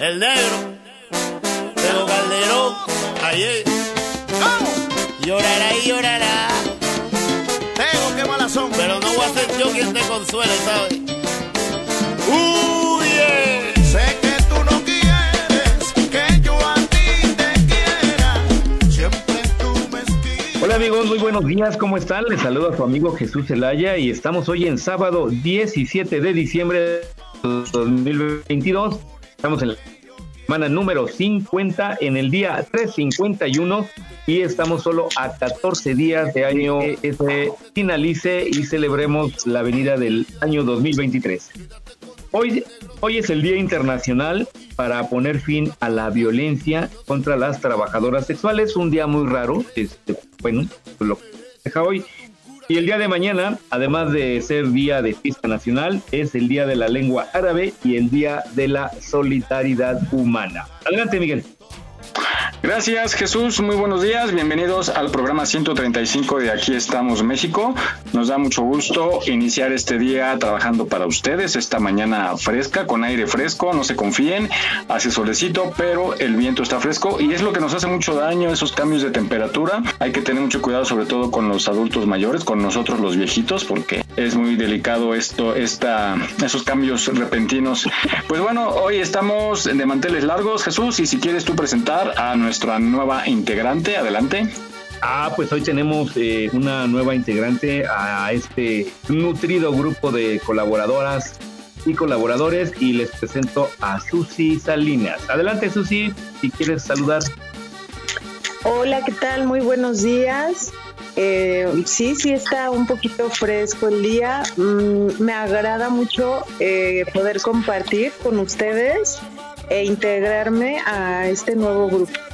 El negro, Pedro Calderón, ayer. Llorará y llorará. Tengo que mala son, pero no voy a ser yo quien te consuele, ¿sabes? Huye. Sé que tú no quieres que yo a ti te quiera. Siempre tú me esquivas. Hola amigos, muy buenos días, ¿cómo están? Les saludo a su amigo Jesús Zelaya y estamos hoy en sábado 17 de diciembre de 2022. Estamos en la semana número 50, en el día 351 y estamos solo a 14 días de año que se finalice y celebremos la venida del año 2023. Hoy, hoy es el Día Internacional para poner fin a la violencia contra las trabajadoras sexuales, un día muy raro, este, bueno, lo que deja hoy. Y el día de mañana, además de ser día de fiesta nacional, es el día de la lengua árabe y el día de la solidaridad humana. Adelante, Miguel. Gracias Jesús, muy buenos días, bienvenidos al programa 135 de Aquí estamos México. Nos da mucho gusto iniciar este día trabajando para ustedes, esta mañana fresca, con aire fresco, no se confíen, hace solecito, pero el viento está fresco y es lo que nos hace mucho daño, esos cambios de temperatura. Hay que tener mucho cuidado sobre todo con los adultos mayores, con nosotros los viejitos, porque es muy delicado esto, esta, esos cambios repentinos. Pues bueno, hoy estamos de manteles largos, Jesús, y si quieres tú presentar a nuestra nueva integrante. Adelante. Ah, pues hoy tenemos eh, una nueva integrante a este nutrido grupo de colaboradoras y colaboradores y les presento a Susi Salinas. Adelante Susi, si quieres saludar. Hola, ¿qué tal? Muy buenos días. Eh, sí, sí está un poquito fresco el día. Mm, me agrada mucho eh, poder compartir con ustedes e integrarme a este nuevo grupo.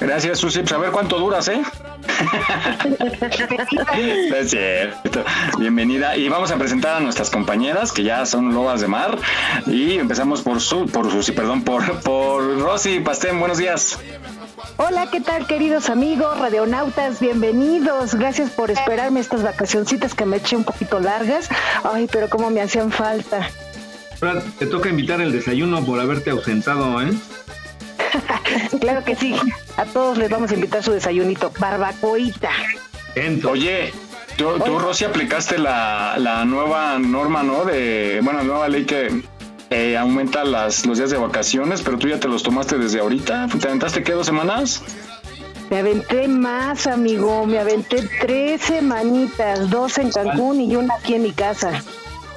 Gracias, Susi. Pues a ver cuánto duras, ¿eh? es cierto. Bienvenida. Y vamos a presentar a nuestras compañeras que ya son lobas de mar. Y empezamos por su, por Susi, perdón, por, por Rosy Pastén. Buenos días. Hola, ¿qué tal queridos amigos, radionautas? Bienvenidos. Gracias por esperarme estas vacacioncitas que me eché un poquito largas. Ay, pero cómo me hacían falta. Ahora te toca invitar el desayuno por haberte ausentado, ¿eh? claro que sí. A todos les vamos a invitar su desayunito. Barbacoita. Oye, tú, tú Rosy, aplicaste la, la, nueva norma, ¿no? De, bueno, la nueva ley que eh, aumenta las, los días de vacaciones, pero tú ya te los tomaste desde ahorita. ¿Te aventaste qué, dos semanas? Me aventé más, amigo. Me aventé tres semanitas, dos en Cancún y una aquí en mi casa.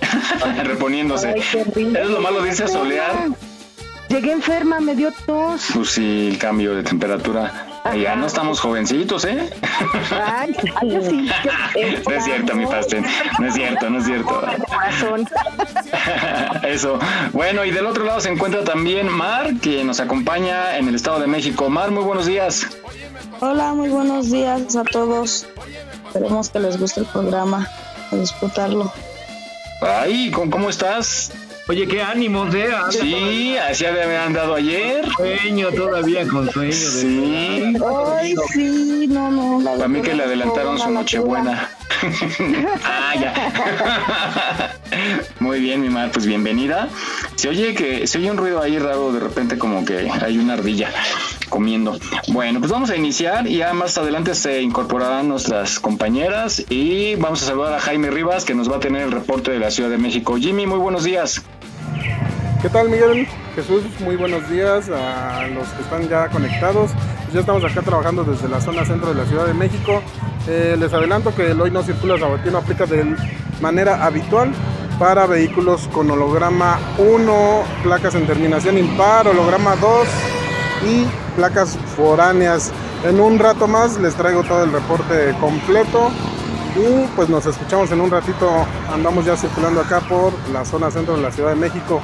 Reponiéndose. es lo malo de irse a solear. Llegué enferma, me dio tos. Pues sí, el cambio de temperatura. Ya no estamos jovencitos, ¿eh? Ay, sí. no es cierto, mi pastel. No es cierto, no es cierto. Eso. Bueno, y del otro lado se encuentra también Mar, que nos acompaña en el Estado de México. Mar, muy buenos días. Hola, muy buenos días a todos. Esperemos que les guste el programa, a disfrutarlo. Ay, ¿cómo estás? Oye, qué ánimos, ¿eh? Sí, así había andado ayer. Sueño todavía con sueño. Sí. Ay, sí, no, no. Para mí que le adelantaron su nochebuena. ah, ya. Muy bien, mi madre, pues bienvenida. Se oye que se oye un ruido ahí raro de repente como que hay una ardilla comiendo. Bueno, pues vamos a iniciar y ya más adelante se incorporarán nuestras compañeras y vamos a saludar a Jaime Rivas que nos va a tener el reporte de la Ciudad de México. Jimmy, muy buenos días. ¿Qué tal Miguel? Jesús, muy buenos días a los que están ya conectados. Ya estamos acá trabajando desde la zona centro de la Ciudad de México. Eh, les adelanto que el hoy no circula sabatino aplica de manera habitual para vehículos con holograma 1, placas en terminación impar, holograma 2 y placas foráneas. En un rato más les traigo todo el reporte completo y pues nos escuchamos en un ratito. Andamos ya circulando acá por la zona centro de la Ciudad de México.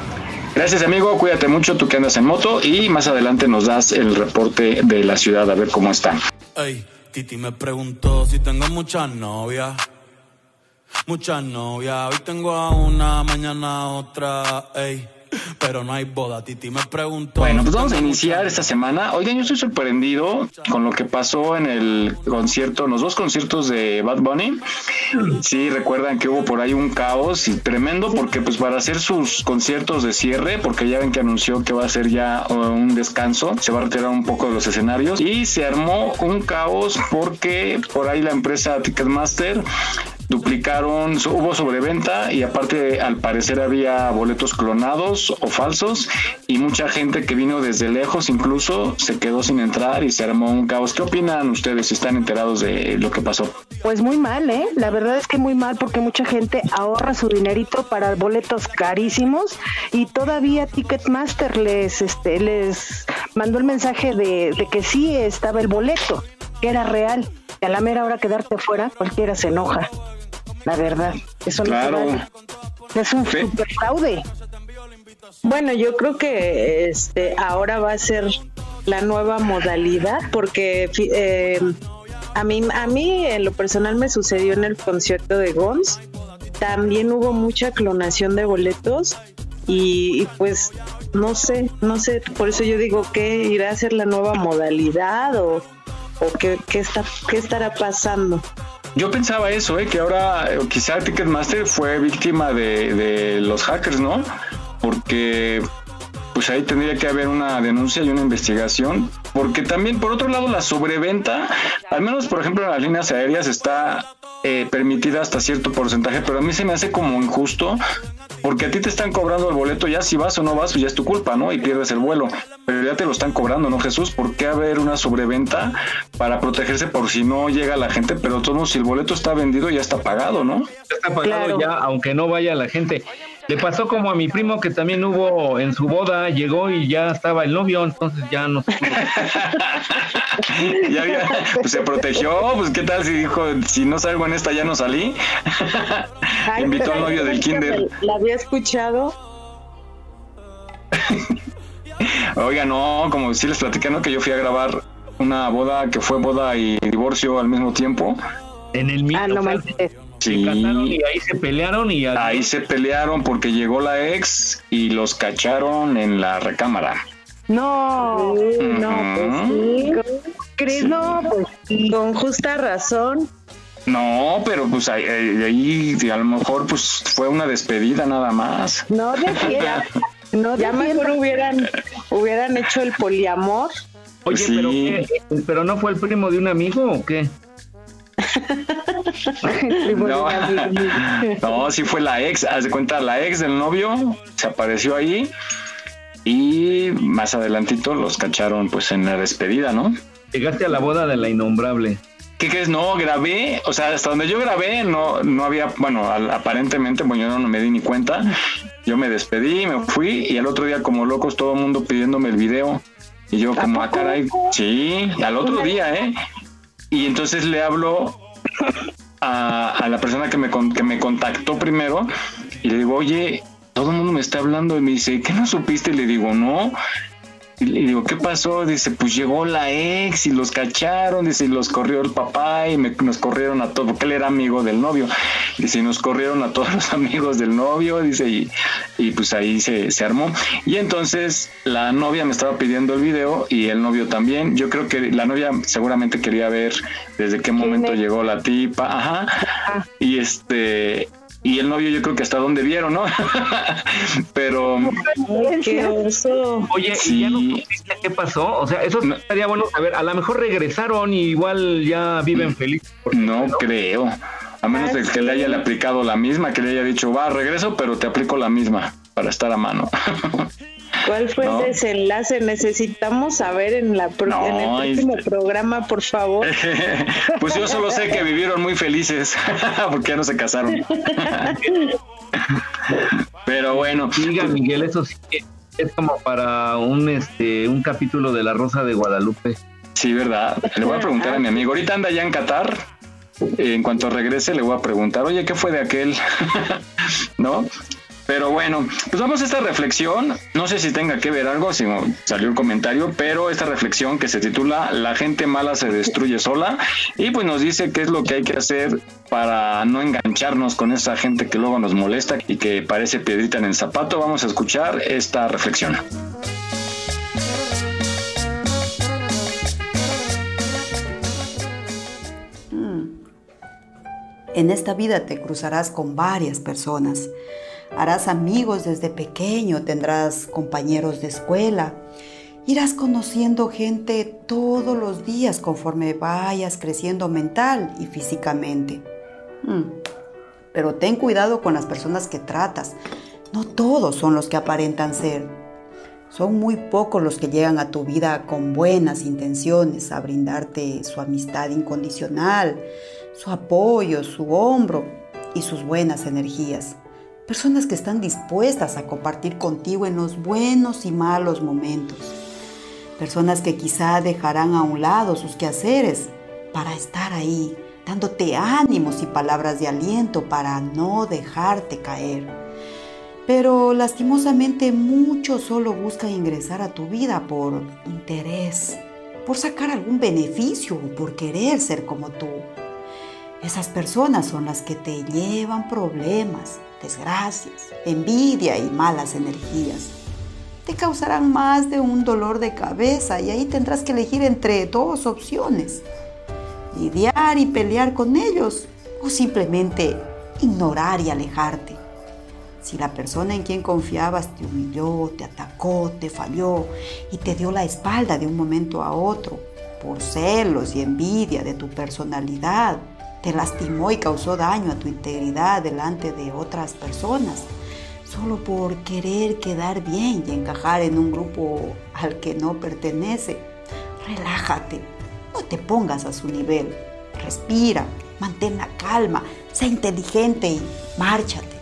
Gracias amigo, cuídate mucho tú que andas en moto y más adelante nos das el reporte de la ciudad a ver cómo está. Ey, Titi me preguntó si tengo muchas novias. Muchas novias, hoy tengo a una, mañana a otra, ey. Pero no hay boda, Titi me preguntó. Bueno, pues vamos a iniciar esta semana. Oigan, yo estoy sorprendido con lo que pasó en el concierto, en los dos conciertos de Bad Bunny. Sí, recuerdan que hubo por ahí un caos y tremendo porque pues para hacer sus conciertos de cierre, porque ya ven que anunció que va a ser ya uh, un descanso, se va a retirar un poco de los escenarios y se armó un caos porque por ahí la empresa Ticketmaster duplicaron, hubo sobreventa y aparte al parecer había boletos clonados o falsos y mucha gente que vino desde lejos incluso se quedó sin entrar y se armó un caos. ¿Qué opinan ustedes si están enterados de lo que pasó? Pues muy mal, ¿eh? La verdad es que muy mal porque mucha gente ahorra su dinerito para boletos carísimos y todavía Ticketmaster les, este, les mandó el mensaje de, de que sí estaba el boleto, que era real. Y a la mera hora quedarte fuera, cualquiera se enoja. La verdad, eso no Claro. vale. Es un super fraude. Bueno, yo creo que este ahora va a ser la nueva modalidad porque eh, a mí a mí en lo personal me sucedió en el concierto de Gons. También hubo mucha clonación de boletos y, y, pues no sé, no sé, por eso yo digo que irá a ser la nueva modalidad o, o qué, qué está qué estará pasando. Yo pensaba eso, ¿eh? que ahora eh, quizá Ticketmaster fue víctima de, de los hackers, ¿no? Porque pues ahí tendría que haber una denuncia y una investigación, porque también por otro lado la sobreventa, al menos por ejemplo en las líneas aéreas está eh, permitida hasta cierto porcentaje, pero a mí se me hace como injusto, porque a ti te están cobrando el boleto, ya si vas o no vas, pues ya es tu culpa, ¿no? Y pierdes el vuelo, pero ya te lo están cobrando, ¿no, Jesús? ¿Por qué haber una sobreventa para protegerse por si no llega la gente? Pero todos si el boleto está vendido, ya está pagado, ¿no? está pagado ya, aunque no vaya la gente. Le pasó como a mi primo que también hubo en su boda, llegó y ya estaba el novio, entonces ya no. ya había- pues se protegió, pues qué tal si dijo, si no salgo en esta ya no salí. Ay, Invitó al novio del kinder. La había escuchado. Oiga, no, como si les platiqué, ¿no? Que yo fui a grabar una boda que fue boda y divorcio al mismo tiempo. En el mismo. Ah, no casaron y ahí se pelearon y Ahí se pelearon porque llegó la ex y los cacharon en la recámara. No, no, pues sí. ¿Crees? No, pues sí. Con justa razón. No, pero pues ahí, ahí- a lo mejor pues fue una despedida nada más. No defiendas. No Ya mejor hubieran, hubieran hecho el poliamor. Oye, Sí. pero, qué? pero no fue el primo de un amigo o qué? No, no, sí fue la ex, haz de cuenta, la ex del novio se apareció ahí y más adelantito los cacharon pues en la despedida, ¿no? Llegaste a la boda de la innombrable. ¿Qué crees? No, grabé, o sea, hasta donde yo grabé no, no había, bueno, al- aparentemente, bueno, yo no me di ni cuenta. Yo me despedí, me fui y al otro día como locos todo el mundo pidiéndome el video. Y yo como, ah, caray, sí, al otro día, ¿eh? Y entonces le hablo a, a la persona que me, con- que me contactó primero y le digo, oye, todo el mundo me está hablando y me dice, ¿qué no supiste? Y le digo, no. Y le digo, ¿qué pasó? Dice, pues llegó la ex y los cacharon, dice, y los corrió el papá y me- nos corrieron a todos, porque él era amigo del novio. Dice, y nos corrieron a todos los amigos del novio, dice, y, y pues ahí se, se armó. Y entonces la novia me estaba pidiendo el video y el novio también. Yo creo que la novia seguramente quería ver desde qué momento llegó la tipa, ajá. Y este... Y el novio yo creo que hasta dónde vieron, ¿no? Pero... Qué oso. Oye, ¿y ya no supiste qué pasó? O sea, eso estaría bueno saber. A lo mejor regresaron y igual ya viven felices. No creo. A menos de que le haya aplicado la misma, que le haya dicho, va, regreso, pero te aplico la misma. para estar a mano. ¿Cuál fue No. el desenlace? Necesitamos saber en, la pro- No, en el próximo este- programa, por favor. Pues yo solo sé que vivieron muy felices porque ya no se casaron. Pero bueno. Diga Miguel, eso sí que es como para un este un capítulo de La Rosa de Guadalupe. Sí, ¿verdad? Le voy a preguntar a mi amigo. Ahorita anda ya en Qatar. En cuanto regrese le voy a preguntar, oye, ¿qué fue de aquel? ¿No? Pero bueno, pues vamos a esta reflexión. No sé si tenga que ver algo, si salió el comentario, pero esta reflexión que se titula La gente mala se destruye sola y pues nos dice qué es lo que hay que hacer para no engancharnos con esa gente que luego nos molesta y que parece piedrita en el zapato. Vamos a escuchar esta reflexión. En esta vida te cruzarás con varias personas. Harás amigos desde pequeño, tendrás compañeros de escuela. Irás conociendo gente todos los días conforme vayas creciendo mental y físicamente. Mm. Pero ten cuidado con las personas que tratas. No todos son los que aparentan ser. Son muy pocos los que llegan a tu vida con buenas intenciones, a brindarte su amistad incondicional, su apoyo, su hombro y sus buenas energías. Personas que están dispuestas a compartir contigo en los buenos y malos momentos. Personas que quizá dejarán a un lado sus quehaceres para estar ahí, dándote ánimos y palabras de aliento para no dejarte caer. Pero lastimosamente muchos solo buscan ingresar a tu vida por interés, por sacar algún beneficio o por querer ser como tú. Esas personas son las que te llevan problemas, desgracias, envidia y malas energías. Te causarán más de un dolor de cabeza y ahí tendrás que elegir entre dos opciones. Lidiar y pelear con ellos o simplemente ignorar y alejarte. Si la persona en quien confiabas te humilló, te atacó, te falló y te dio la espalda de un momento a otro por celos y envidia de tu personalidad, te lastimó y causó daño a tu integridad delante de otras personas, solo por querer quedar bien y encajar en un grupo al que no pertenece. Relájate, no te pongas a su nivel, respira, mantén la calma, sé inteligente y márchate.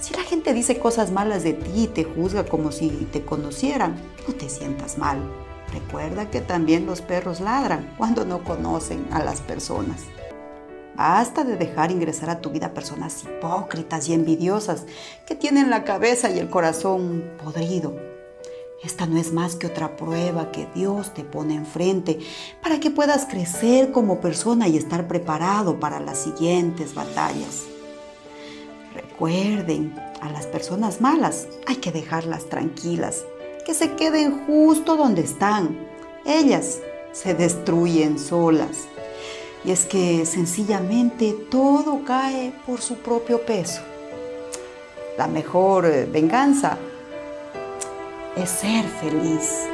Si la gente dice cosas malas de ti y te juzga como si te conocieran, no te sientas mal. Recuerda que también los perros ladran cuando no conocen a las personas. Basta de dejar ingresar a tu vida personas hipócritas y envidiosas que tienen la cabeza y el corazón podrido. Esta no es más que otra prueba que Dios te pone enfrente para que puedas crecer como persona y estar preparado para las siguientes batallas. Recuerden, a las personas malas hay que dejarlas tranquilas, que se queden justo donde están. Ellas se destruyen solas. Y es que sencillamente todo cae por su propio peso. La mejor eh, venganza es ser feliz.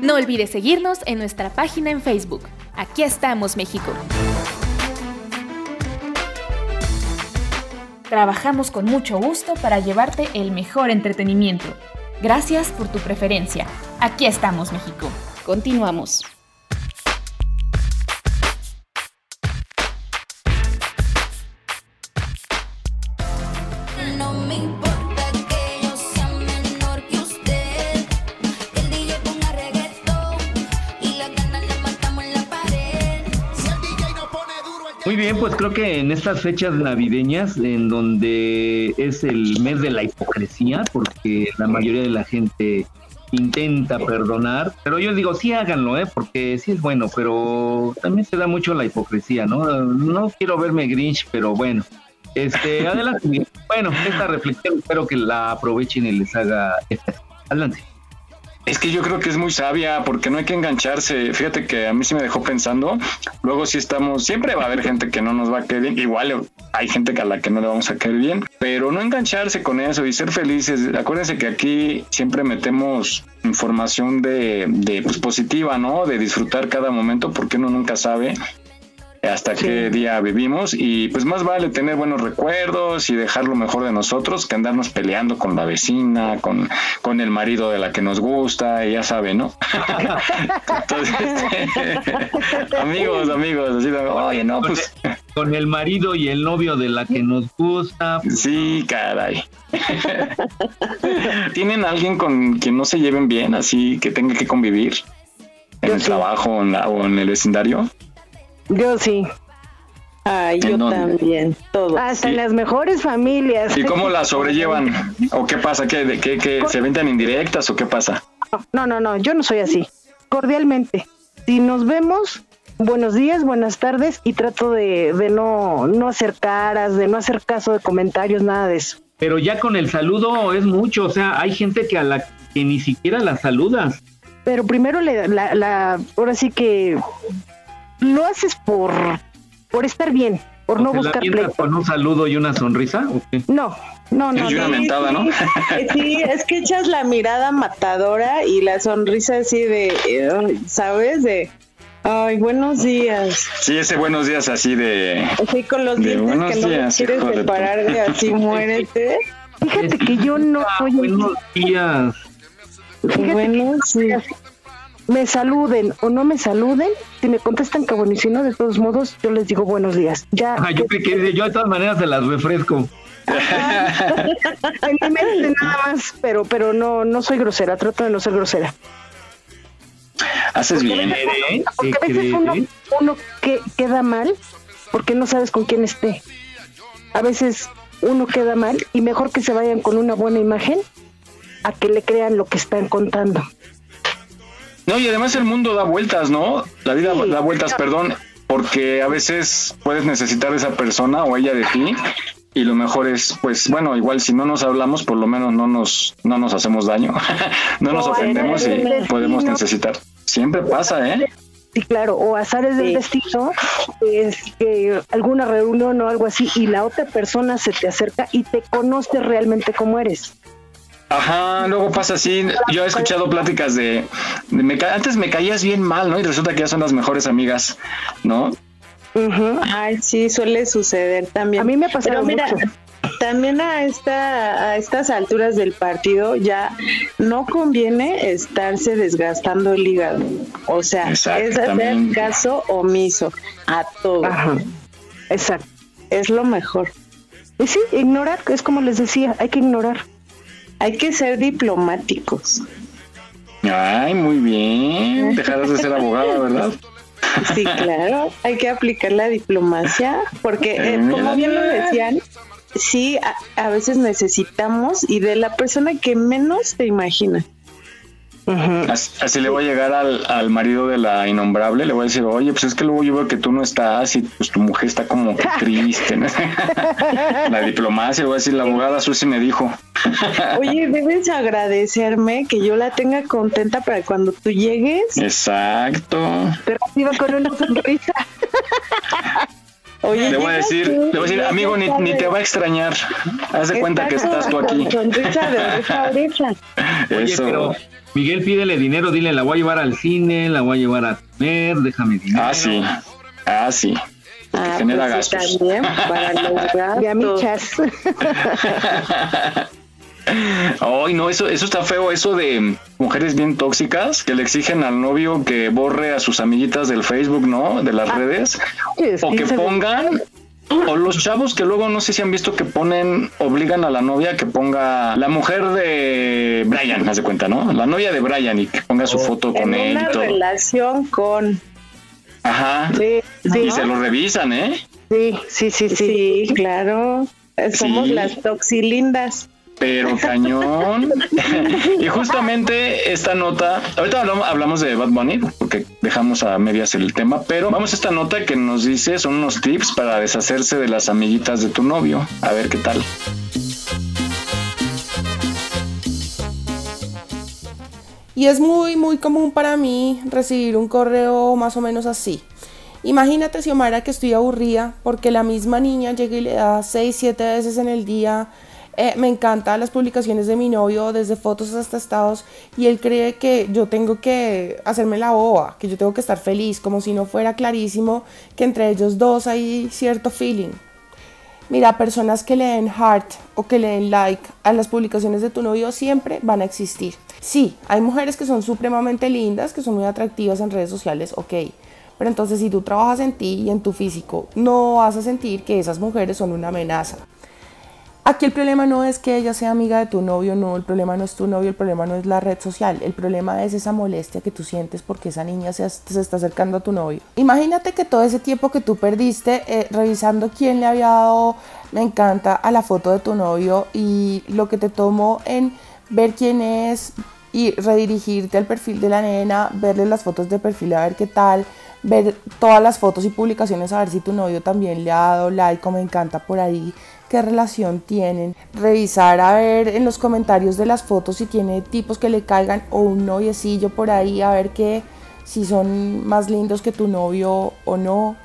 No olvides seguirnos en nuestra página en Facebook. Aquí estamos, México. Trabajamos con mucho gusto para llevarte el mejor entretenimiento. Gracias por tu preferencia. Aquí estamos, México. Continuamos. Muy bien, pues creo que en estas fechas navideñas, en donde es el mes de la hipocresía, porque la mayoría de la gente intenta perdonar, pero yo digo, sí háganlo, ¿eh? porque sí es bueno, pero también se da mucho la hipocresía, ¿no? No quiero verme Grinch, pero bueno. Este, adelante. Bueno, esta reflexión espero que la aprovechen y les haga efecto. Adelante. Es que yo creo que es muy sabia porque no hay que engancharse. Fíjate que a mí sí me dejó pensando. Luego sí estamos, siempre va a haber gente que no nos va a caer bien. Igual hay gente a la que no le vamos a caer bien, pero no engancharse con eso y ser felices. Acuérdense que aquí siempre metemos información de, de pues, positiva, ¿no? De disfrutar cada momento porque uno nunca sabe hasta qué día vivimos y pues más vale tener buenos recuerdos y dejar lo mejor de nosotros que andarnos peleando con la vecina, con, con el marido de la que nos gusta, y ya sabe, ¿no? Entonces, amigos, amigos, así de, oye, no, pues Con el marido y el novio de la que nos gusta. sí, caray. ¿Tienen alguien con quien no se lleven bien, así que tenga que convivir en el trabajo en la- o en el vecindario? Yo sí. Ay, ¿En yo dónde? también, todo. Hasta en las mejores familias. ¿Y cómo la sobrellevan? ¿O qué pasa? ¿Qué, de- qué, qué, se aventan indirectas o qué pasa? No, no, no, yo no soy así. Cordialmente. Si nos vemos, buenos días, buenas tardes y trato de, de no, no hacer caras, de no hacer caso de comentarios, nada de eso. Pero ya con el saludo es mucho, o sea, hay gente que a la que ni siquiera la saludas. Pero primero le, la, la, ahora sí que lo haces por, por estar bien, por ¿O no buscar pleito. con un saludo y una sonrisa? ¿o qué? No, no, no. Y una no. mentada, ¿no? Sí, es que echas la mirada matadora y la sonrisa así de, eh, ¿sabes? De, ay, buenos días. Sí, ese buenos días así de... Así con los De dientes buenos que no días, quieres separar de así, muérete. Fíjate que yo no soy Buenos días. Fíjate Buenos días. Me saluden o no me saluden, si me contestan que bueno y si no, de todos modos, yo les digo buenos días. Ya, Ah, yo creí que yo de todas maneras se las refresco. en mi mente nada más, pero, pero no, no soy grosera, trato de no ser grosera. Haces bien. ¿Eh? Porque a ¿Qué veces uno, uno que, queda mal porque no sabes con quién esté. A veces uno queda mal y mejor que se vayan con una buena imagen a que le crean lo que están contando. No, y además el mundo da vueltas, ¿no? La vida Sí, da vueltas, claro. perdón, porque a veces puedes necesitar de esa persona o ella de ti y lo mejor es, pues bueno, igual si no nos hablamos, por lo menos no nos, no nos hacemos daño, no nos O ofendemos y podemos necesitar. Siempre pasa, ¿eh? Sí, claro, o azares del destino, es que alguna reunión o algo así y la otra persona se te acerca y te conoce realmente cómo eres. Ajá, luego pasa así. Yo he escuchado pláticas de, de me ca- antes me caías bien mal, ¿no? Y resulta que ya son las mejores amigas, ¿no? Ujú. Ay, sí, suele suceder también. A mí me ha pasado Pero mira, mucho. también a esta a estas alturas del partido ya no conviene estarse desgastando el hígado. O sea, es hacer caso omiso a todo. Ajá, exacto. Es lo mejor. Y sí, ignorar, es como les decía, hay que ignorar. Hay que ser diplomáticos. Ay, muy bien. Dejarás de ser abogada, ¿verdad? Sí, claro, hay que aplicar la diplomacia, porque eh, como bien lo decían, sí, a, a veces necesitamos y de la persona que menos te Así, así le voy a llegar al, al marido de la innombrable, le voy a decir, oye, pues es que luego yo veo que tú no estás y pues tu mujer está como que triste. ¿no? la diplomacia, le voy a decir, la abogada Susi me dijo. Oye, debes agradecerme que yo la tenga contenta para cuando tú llegues. Exacto. Te reciba con una sonrisa. Oye, Le voy a decir, tú, le voy a decir, amigo, ni, ni te va a extrañar. Haz de cuenta que estás tú aquí. con Sonrisa de oreja a oreja. Oye, Eso. pero Miguel, pídele dinero, dile, la voy a llevar al cine, la voy a llevar a comer, déjame dinero. Ah, sí. Ah, sí. Ah, genera pues sí, gastos. también para los gastos. Ay, no, eso, eso está feo, eso de mujeres bien tóxicas que le exigen al novio que borre a sus amiguitas del Facebook, ¿no? De las redes. Es O que pongan, o los chavos que luego no sé si han visto que ponen, obligan a la novia que ponga la mujer de Brian, haz de cuenta, ¿no? La novia de Brian y que ponga su foto con En él y una todo. relación con. Ajá. Sí, sí, Y se lo revisan, ¿eh? sí, sí, sí, sí. Sí, claro. Somos Sí. las toxilindas. Pero cañón. y justamente esta nota, ahorita hablamos, de Bad Bunny, porque dejamos a medias el tema, pero vamos a esta nota que nos dice, son unos tips para deshacerse de las amiguitas de tu novio. A ver qué tal. Y es muy, muy común para mí recibir un correo más o menos así. Imagínate, Xiomara, que estoy aburrida porque la misma niña llega y le da 6, 7 veces en el día eh, me encantan las publicaciones de mi novio, desde fotos hasta estados, y él cree que yo tengo que hacerme la boba, que yo tengo que estar feliz, como si no fuera clarísimo que entre ellos dos hay cierto feeling. Mira, personas que le den heart o que le den like a las publicaciones de tu novio siempre van a existir. Sí, hay mujeres que son supremamente lindas, que son muy atractivas en redes sociales, ok. Pero entonces si tú trabajas en ti y en tu físico, no vas a sentir que esas mujeres son una amenaza. Aquí el problema no es que ella sea amiga de tu novio, no, el problema no es tu novio, el problema no es la red social, el problema es esa molestia que tú sientes porque esa niña se, está acercando a tu novio. Imagínate que todo ese tiempo que tú perdiste eh, revisando quién le había dado me encanta a la foto de tu novio y lo que te tomó en ver quién es y redirigirte al perfil de la nena, verle las fotos de perfil a ver qué tal, ver todas las fotos y publicaciones a ver si tu novio también le ha dado like o me encanta por ahí qué relación tienen, revisar a ver en los comentarios de las fotos si tiene tipos que le caigan o un noviecillo por ahí, a ver que si son más lindos que tu novio o no.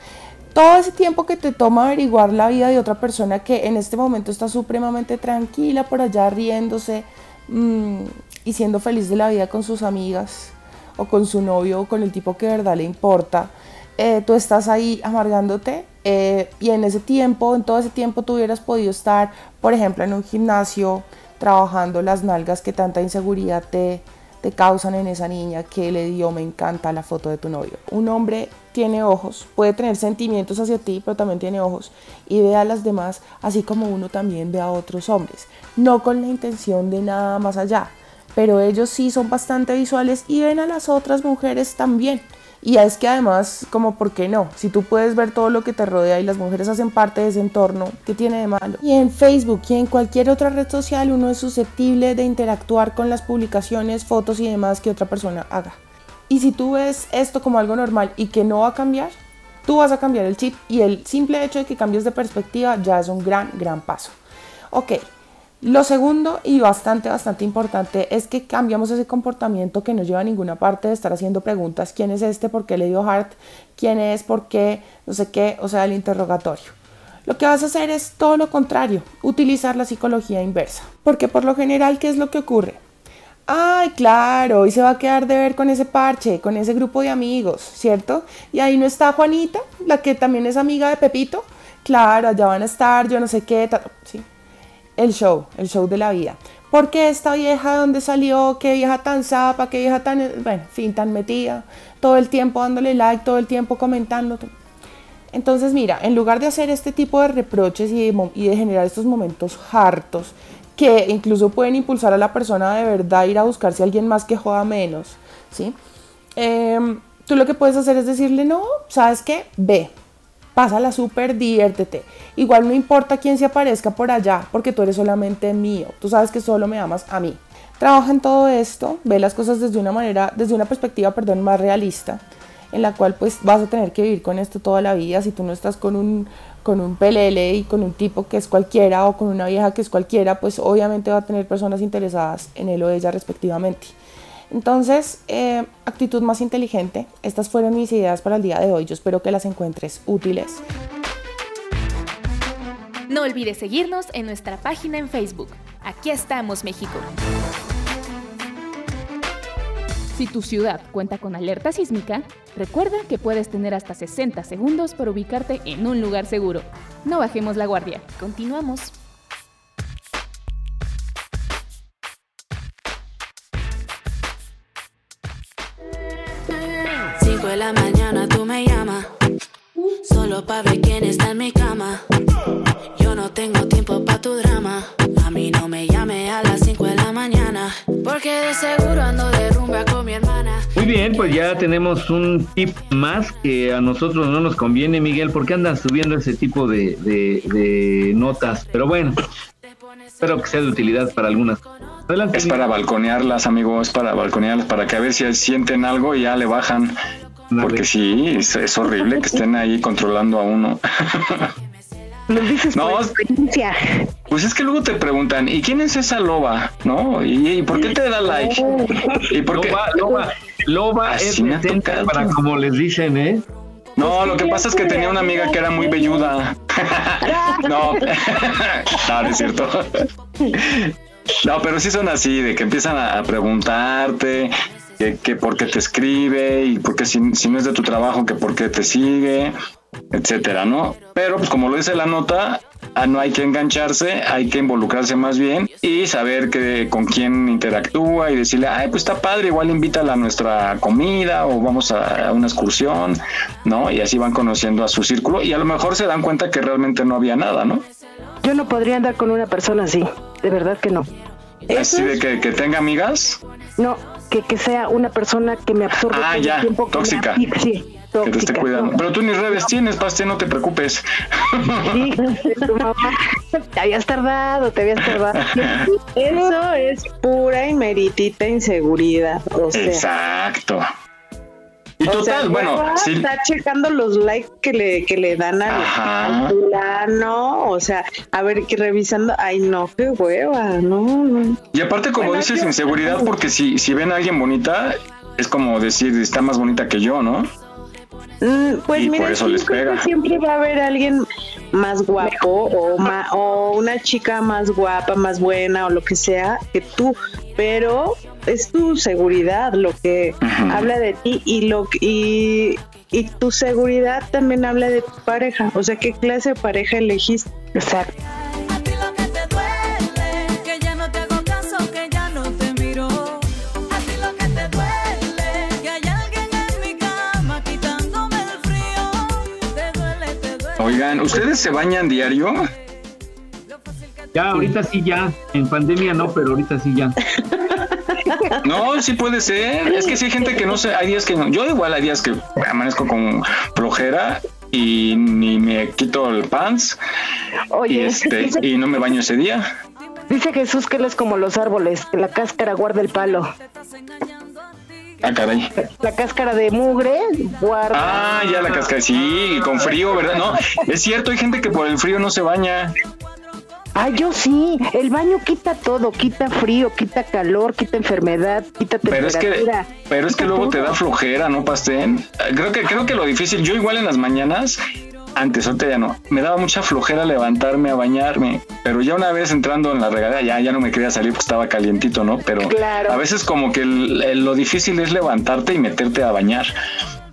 Todo ese tiempo que te toma averiguar la vida de otra persona que en este momento está supremamente tranquila por allá riéndose mmm, y siendo feliz de la vida con sus amigas o con su novio o con el tipo que de verdad le importa, eh, tú estás ahí amargándote eh, y en ese tiempo, en todo ese tiempo tú hubieras podido estar, por ejemplo, en un gimnasio trabajando las nalgas que tanta inseguridad te, te causan en esa niña que le dio me encanta la foto de tu novio. Un hombre tiene ojos, puede tener sentimientos hacia ti, pero también tiene ojos y ve a las demás así como uno también ve a otros hombres, no con la intención de nada más allá, pero ellos sí son bastante visuales y ven a las otras mujeres también. Y es que además, como por qué no, si tú puedes ver todo lo que te rodea y las mujeres hacen parte de ese entorno, ¿qué tiene de malo? Y en Facebook y en cualquier otra red social uno es susceptible de interactuar con las publicaciones, fotos y demás que otra persona haga. Y si tú ves esto como algo normal y que no va a cambiar, tú vas a cambiar el chip y el simple hecho de que cambies de perspectiva ya es un gran, gran paso. Ok, lo segundo y bastante, bastante importante es que cambiamos ese comportamiento que no lleva a ninguna parte de estar haciendo preguntas, ¿quién es este? ¿Por qué le dio heart? ¿Quién es? ¿Por qué? No sé qué, o sea, el interrogatorio. Lo que vas a hacer es todo lo contrario, utilizar la psicología inversa. Porque por lo general, ¿qué es lo que ocurre? Ay, claro, y se va a quedar de ver con ese parche, con ese grupo de amigos, ¿cierto? Y ahí no está Juanita, la que también es amiga de Pepito. Claro, allá van a estar, yo no sé qué, sí el show, el show de la vida. Porque esta vieja de dónde salió, qué vieja tan zapa, qué vieja tan, bueno, en fin, tan metida, todo el tiempo dándole like, todo el tiempo comentando. Entonces, mira, en lugar de hacer este tipo de reproches y de, generar estos momentos hartos, que incluso pueden impulsar a la persona de verdad a ir a buscarse a alguien más que joda menos, ¿sí? Eh, tú lo que puedes hacer es decirle, no, ¿sabes qué? Ve, pásala súper, diviértete. Igual no importa quién se aparezca por allá, porque tú eres solamente mío. Tú sabes que solo me amas a mí. Trabaja en todo esto, ve las cosas desde una manera, desde una perspectiva, perdón, más realista, en la cual pues vas a tener que vivir con esto toda la vida. Si tú no estás con un, con un pelele y con un tipo que es cualquiera o con una vieja que es cualquiera, pues obviamente va a tener personas interesadas en él o ella respectivamente. Entonces, eh, actitud más inteligente. Estas fueron mis ideas para el día de hoy. Yo espero que las encuentres útiles. No olvides seguirnos en nuestra página en Facebook. Aquí estamos, México. Si tu ciudad cuenta con alerta sísmica, recuerda que puedes tener hasta 60 segundos para ubicarte en un lugar seguro. No bajemos la guardia. Continuamos. De la mañana tú me llamas, solo pa' ver quién está en mi cama. Yo no tengo tiempo pa' tu drama, a mí no me llame a las 5 de la mañana, porque de seguro ando de rumba con mi hermana. Muy bien, pues ya tenemos un tip más que a nosotros no nos conviene, Miguel, porque andan subiendo ese tipo de, de- de notas. Pero bueno, espero que sea de utilidad para algunas. Adelante, Es para balconearlas, amigos, para balconearlas, para que a ver si sienten algo y ya le bajan. Porque sí, es, es horrible que estén ahí controlando a uno. Lo dices No, por experiencia. Pues es que luego te preguntan, ¿y quién es esa loba? ¿No? ¿Y, y por qué te da like? ¿Y por qué? Loba, loba, loba es para como les dicen, ¿eh? No, lo que pasa es que tenía una amiga que era muy velluda. no, no, no es cierto. No, pero sí son así, de que empiezan a preguntarte que, que por qué te escribe y por qué si, si no es de tu trabajo, que por qué te sigue, etcétera, ¿no? Pero pues como lo dice la nota, ah, no hay que engancharse, hay que involucrarse más bien y saber que con quién interactúa y decirle, ay, pues está padre, igual invítala a nuestra comida o vamos a, a una excursión, ¿no? Y así van conociendo a su círculo y a lo mejor se dan cuenta que realmente no había nada, ¿no? Yo no podría andar con una persona así, de verdad que no. Así de que, que tenga amigas, No, que, que sea una persona que me absorbe Ah, todo el ya, tiempo. que me tóxica. sí, que te esté cuidando. Pero tú ni redes tienes, Paste, no te preocupes. Sí, tu mamá, te habías tardado, te habías tardado. Eso es pura y meritita inseguridad. O sea, Exacto. Y o total, sea, bueno, sí. está checando los likes que le, que le dan al, fulano, o sea, a ver, que revisando, ay no, qué hueva, no, no. Y aparte, como Bueno, dices, yo- inseguridad, porque si, si ven a alguien bonita, es como decir, está más bonita que yo, ¿no? Mm, Pues Y mira, por eso yo les creo que pega. siempre va a haber alguien más guapo o, ma- o una chica más guapa, más buena o lo que sea que tú, pero es tu seguridad lo que habla de ti y lo que- y, y tu seguridad también habla de tu pareja, o sea, qué clase de pareja elegiste. Exacto. Oigan, ¿ustedes se bañan diario? Ya, ahorita sí, ya. En pandemia no, pero ahorita sí, ya. No, sí puede ser. Es que sí hay gente que no sé, hay días que no. Yo igual hay días que amanezco con flojera y ni me quito el pants y Oye, este y no me baño ese día. dice Jesús que él es como los árboles, que la cáscara guarda el palo. Ah, caray. La cáscara de mugre guarda. Ah, ya la casca, sí, con frío, ¿verdad? No, es cierto, hay gente que por el frío no se baña. Ah, yo sí. El baño quita todo, quita frío, quita calor, quita enfermedad, quita Pero es que, pero es que luego te da flojera, ¿no, Pastén? Creo que, creo que lo difícil, yo igual en las mañanas, antes, ahorita ya no, me daba mucha flojera levantarme a bañarme, pero ya una vez entrando en la regadera, ya, ya no me quería salir porque estaba calientito, ¿no? Pero Claro. a veces como que el- el- lo difícil es levantarte y meterte a bañar,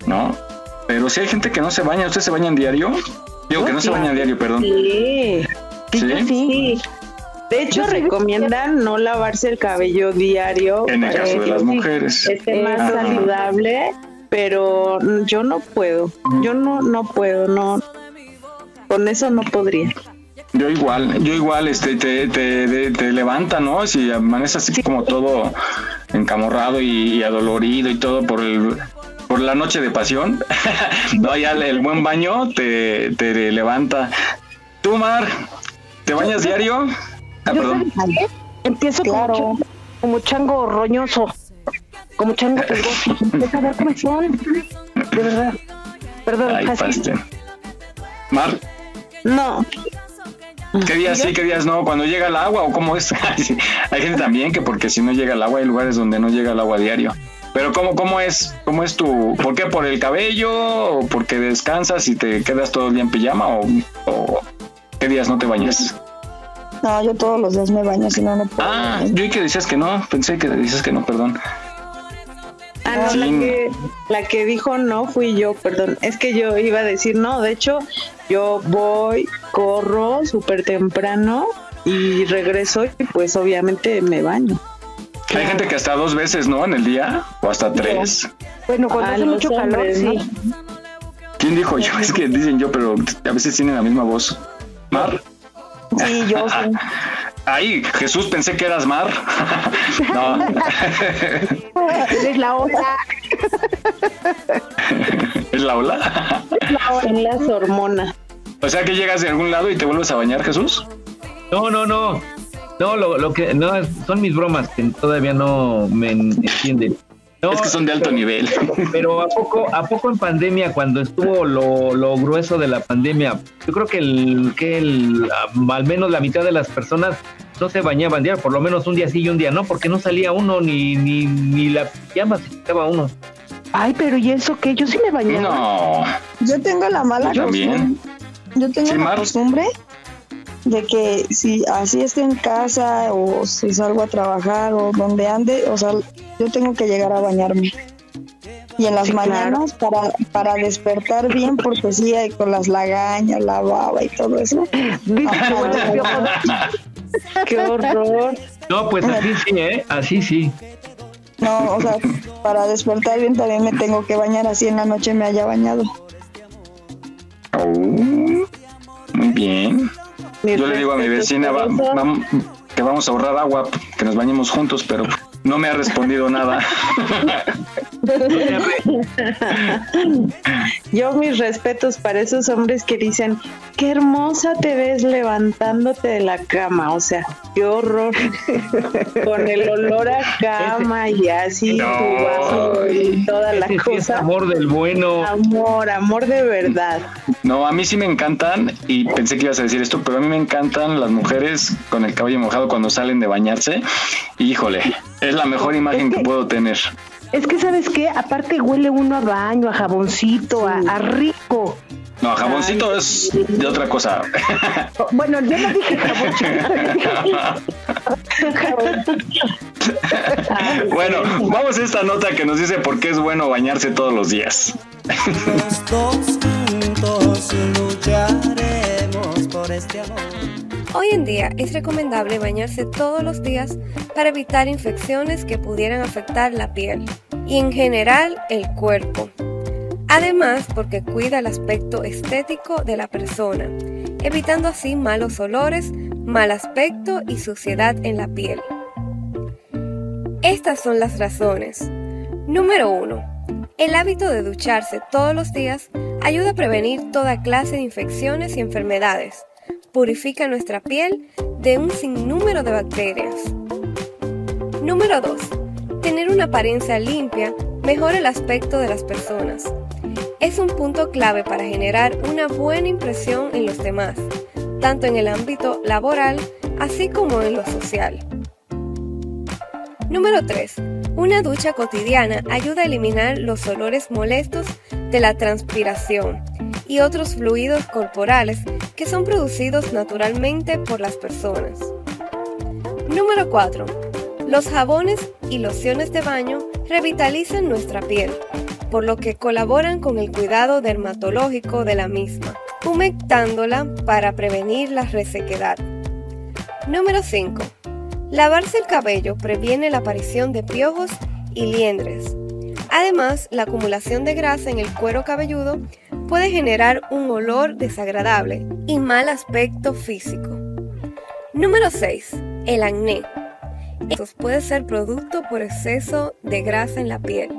¿no? Pero si hay gente que no se baña, ¿usted se baña en diario? Digo que no se baña en diario, perdón. Sí. ¿Sí? Sí. De hecho, recomiendan no lavarse el cabello diario. En el caso de las mujeres. Esté más Ajá. saludable, pero yo no puedo. Yo no, no puedo, no. Con eso no podría. Yo igual, yo igual, este, te, te, te, te levanta, ¿no? Si amaneces así como todo encamorrado y, y adolorido y todo por el por la noche de pasión, no, ya el, el buen baño te, te levanta. Tú, Mar, ¿te bañas diario? Ah, Yo, perdón. Empiezo como, como chango roñoso, como chango pulgoso. Deja ver cómo son. De verdad. Perdón, Ay, paste. Mar, No. ¿qué días sí, qué días no? Cuando llega el agua o cómo es? Hay gente también que porque si no llega el agua hay lugares donde no llega el agua diario. Pero ¿cómo, cómo es? ¿Cómo es tu...? ¿Por qué? ¿Por el cabello? ¿O porque descansas y te quedas todo el día en pijama? ¿O, o qué días no te bañas? No, yo todos los días me baño, si no, no puedo. Ah, yo y que decías que no. Pensé que dices que no, perdón. Ah, la que, la que dijo no fui yo, perdón. Es que yo iba a decir no. De hecho, yo voy, corro súper temprano y regreso y pues obviamente me baño. Hay gente que hasta dos veces, ¿no? En el día. O hasta tres. Bueno, cuando Ah, hace mucho hombres, calor, ¿no? sí. ¿Quién dijo yo? Es que dicen yo, pero a veces tienen la misma voz. ¿Mar? Sí, yo sí. Ay, Jesús, pensé que eras Mar. no. Eres la ola. ¿Es la ola? Son las hormonas. O sea que llegas de algún lado y te vuelves a bañar, Jesús. No, no, no. No, lo, lo que no son mis bromas que todavía no me entienden. No, es que son de alto nivel. Pero a poco, a poco en pandemia, cuando estuvo lo, lo grueso de la pandemia, yo creo que el, que el, al menos la mitad de las personas no se bañaban diario, por lo menos un día sí y un día no, porque no salía uno ni, ni, ni la pijama se quitaba uno. Ay, pero ¿y eso qué? Yo sí me bañaba. No. Yo tengo la mala Yo también. Yo tengo Sí, la Mar. costumbre de que si así estoy en casa o si salgo a trabajar o donde ande, o sea, yo tengo que llegar a bañarme. Y en las Sí, claro. mañanas para, para despertar bien, porque sí, hay con las lagañas, la baba y todo eso. Ajá, Qué horror. No, pues así sí, ¿eh? Así sí. No, o sea, para despertar bien también me tengo que bañar así en la noche me haya bañado. Oh, muy bien. Yo le digo a mi vecina va- que vamos a ahorrar agua, que nos bañemos juntos, pero no me ha respondido nada. Yo mis respetos para esos hombres que dicen, qué hermosa te ves levantándote de la cama, o sea, qué horror, con el olor a cama y así, No. tu vaso y toda la Ese sí es cosa. amor del bueno. Amor, amor de verdad. No, a mí sí me encantan, y pensé que ibas a decir esto, pero a mí me encantan las mujeres con el cabello mojado cuando salen de bañarse. Híjole, es la mejor imagen que puedo tener. Es que, ¿sabes qué? Aparte huele uno a baño, a jaboncito, a, a rico. No, jaboncito es de otra cosa. Bueno, yo no dije jaboncito. bueno, vamos a esta nota que nos dice por qué es bueno bañarse todos los días. Los dos juntos lucharemos por este amor. Hoy en día es recomendable bañarse todos los días para evitar infecciones que pudieran afectar la piel y en general el cuerpo. Además, porque cuida el aspecto estético de la persona, evitando así malos olores, mal aspecto y suciedad en la piel. Estas son las razones. Número 1. El hábito de ducharse todos los días ayuda a prevenir toda clase de infecciones y enfermedades. Purifica nuestra piel de un sinnúmero de bacterias. Número 2. Tener una apariencia limpia mejora el aspecto de las personas. Es un punto clave para generar una buena impresión en los demás, tanto en el ámbito laboral así como en lo social. Número 3. Una ducha cotidiana ayuda a eliminar los olores molestos de la transpiración y otros fluidos corporales que son producidos naturalmente por las personas. Número 4. Los jabones y lociones de baño revitalizan nuestra piel, por lo que colaboran con el cuidado dermatológico de la misma, humectándola para prevenir la resequedad. Número 5. Lavarse el cabello previene la aparición de piojos y liendres. Además, la acumulación de grasa en el cuero cabelludo puede generar un olor desagradable y mal aspecto físico. Número 6. El acné. Esto puede ser producto por exceso de grasa en la piel.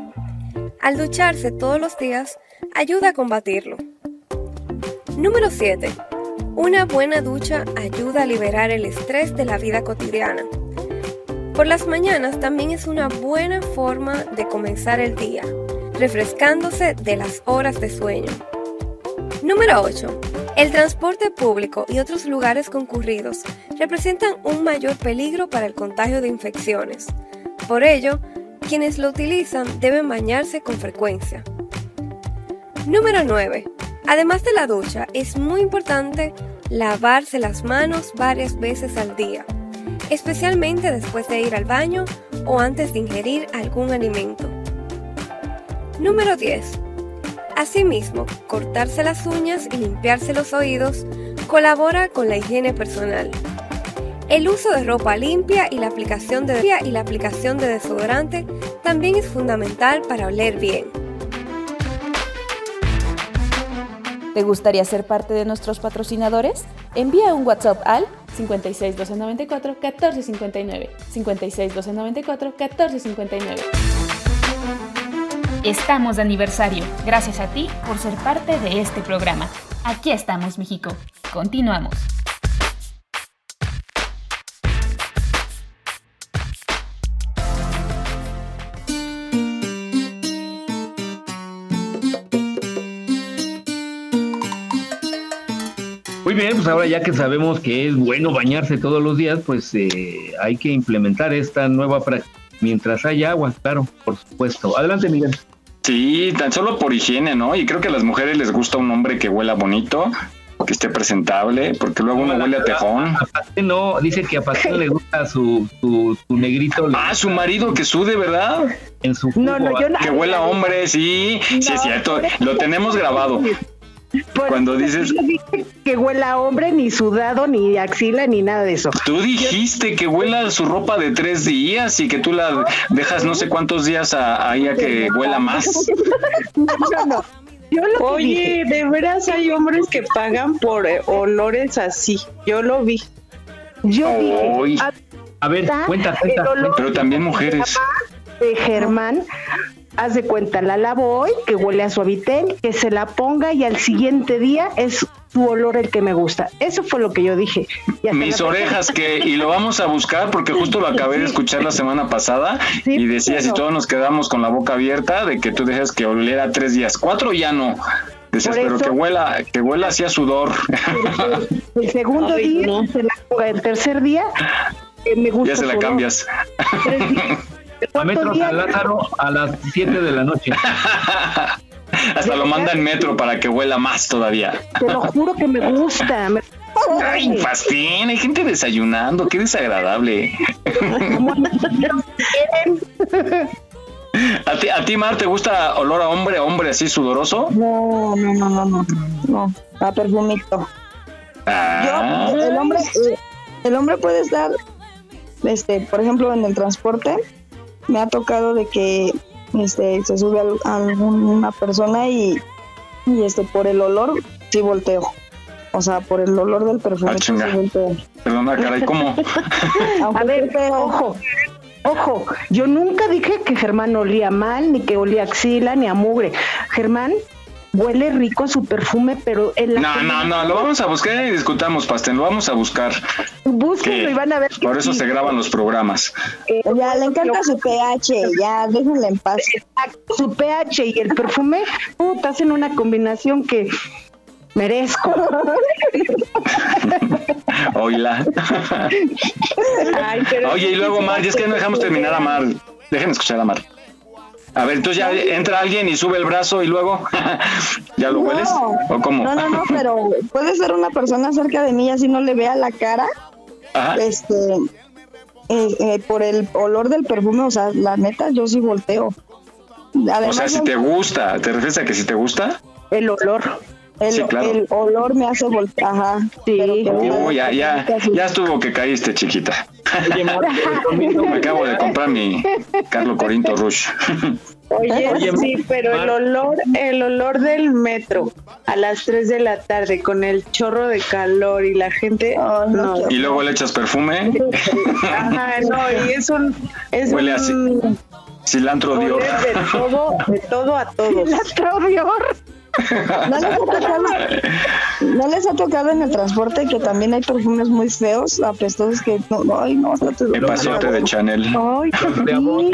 Al ducharse todos los días, ayuda a combatirlo. Número 7. Una buena ducha ayuda a liberar el estrés de la vida cotidiana. Por las mañanas también es una buena forma de comenzar el día, refrescándose de las horas de sueño. Número 8. El transporte público y otros lugares concurridos representan un mayor peligro para el contagio de infecciones. Por ello, quienes lo utilizan deben bañarse con frecuencia. Número 9. Además de la ducha, es muy importante lavarse las manos varias veces al día, especialmente después de ir al baño o antes de ingerir algún alimento. Número 10. Asimismo, cortarse las uñas y limpiarse los oídos colabora con la higiene personal. El uso de ropa limpia y la aplicación de, la aplicación de desodorante también es fundamental para oler bien. ¿Te gustaría ser parte de nuestros patrocinadores? Envía un WhatsApp al 56 294 1459. 56 294 1459. Estamos de aniversario. Gracias a ti por ser parte de este programa. Aquí estamos, México. Continuamos. Muy bien, pues ahora ya que sabemos que es bueno bañarse todos los días, pues eh, hay que implementar esta nueva práctica. Mientras haya agua, claro, por supuesto. Adelante, Miguel. Sí, tan solo por higiene, ¿no? Y creo que a las mujeres les gusta un hombre que huela bonito, que esté presentable, porque luego uno huele a tejón. A Pastel no, dice que a Pastel le gusta su, su, su negrito. Ah, su marido que sude, ¿verdad? En su No, no, yo no- Que huela hombre, sí, sí es No, cierto. Lo tenemos grabado. Por Cuando eso dices- yo dije que huela a hombre, ni sudado, ni axila, ni nada de eso. Tú dijiste que huela su ropa de tres días y que tú la dejas no sé cuántos días a- ahí a que huela más. No, no. Yo lo que Oye, de veras hay hombres que pagan por eh, olores así. Yo lo vi. yo Uy. dije, A ver, cuenta, cuenta. Pero también mujeres. de Germán, haz de cuenta, la lavo hoy, que huele a suavitel, que se la ponga y al siguiente día es su olor el que me gusta. Eso fue lo que yo dije. Y Mis orejas que, y lo vamos a buscar porque justo lo acabé de escuchar la semana pasada y decías y pero- todos nos quedamos con la boca abierta de que tú dejas que oliera tres días, cuatro ya no. Decías, pero eso- que huela, que huela hacia sudor. El segundo Ay, día, no. se la ponga, el tercer día, eh, me gusta ya se la olor. cambias. Tres días. A Metro San Lázaro a las 7 de la noche. Hasta lo manda en metro para que huela más todavía. Te lo juro que me gusta. me- Ay, pastín, hay gente desayunando, qué desagradable. ¿A ti, a ti, Mar, te gusta olor a hombre, hombre así sudoroso? No, no, no, no, no, no, a perfumito. Ah, Yo, el hombre, el hombre puede estar, este, por ejemplo, en el transporte, me ha tocado de que, este, se sube al- a alguna persona y, y este, por el olor, sí volteo. O sea, por el olor del perfume, Ah, sí volteo. perdona, caray, ¿cómo? A ver, feo. ojo, ojo, yo nunca dije que Germán olía mal, ni que olía axila, ni a mugre. Germán huele rico su perfume, pero en la No, no, no, lo vamos a buscar y discutamos, Pastel, lo vamos a buscar. Búsquenlo que y van a ver Por eso sí. se graban los programas. Eh, Ya, le encanta su pH, ya, déjenla en paz. su pH y el perfume, puta, hacen una combinación que merezco. Oila. Ay, pero Oye, y luego Mar, y es que no dejamos terminar a Mar. Dejen escuchar a Mar. A ver, entonces ya entra alguien y sube el brazo y luego, ¿ya lo No. hueles? ¿O cómo? No, no, no, pero puede ser una persona cerca de mí y así no le vea la cara, Ajá. este, eh, eh, por el olor del perfume, o sea, la neta, yo sí volteo. Además, O sea, si te gusta, ¿te refieres a que si te gusta? El olor. El, sí, claro. el olor me hace voltear, ajá. Sí. Oh, ya, ya, ya estuvo que caíste, chiquita. Oye, Me acabo de comprar mi Carlo Corinto Rush. Oye, Oye, sí, pero el olor, el olor del metro a las 3 de la tarde con el chorro de calor y la gente, no quiero. Y luego le echas perfume, ajá, no, y es un, es Huele un así. cilantro Dior. de todo, de todo a todos. La trovior. ¿No les, ha tocado, ¿No les ha tocado en el transporte que también hay perfumes muy feos, apestosos que no, no, ay, no, no te El pasote de Chanel. Ay, De amor.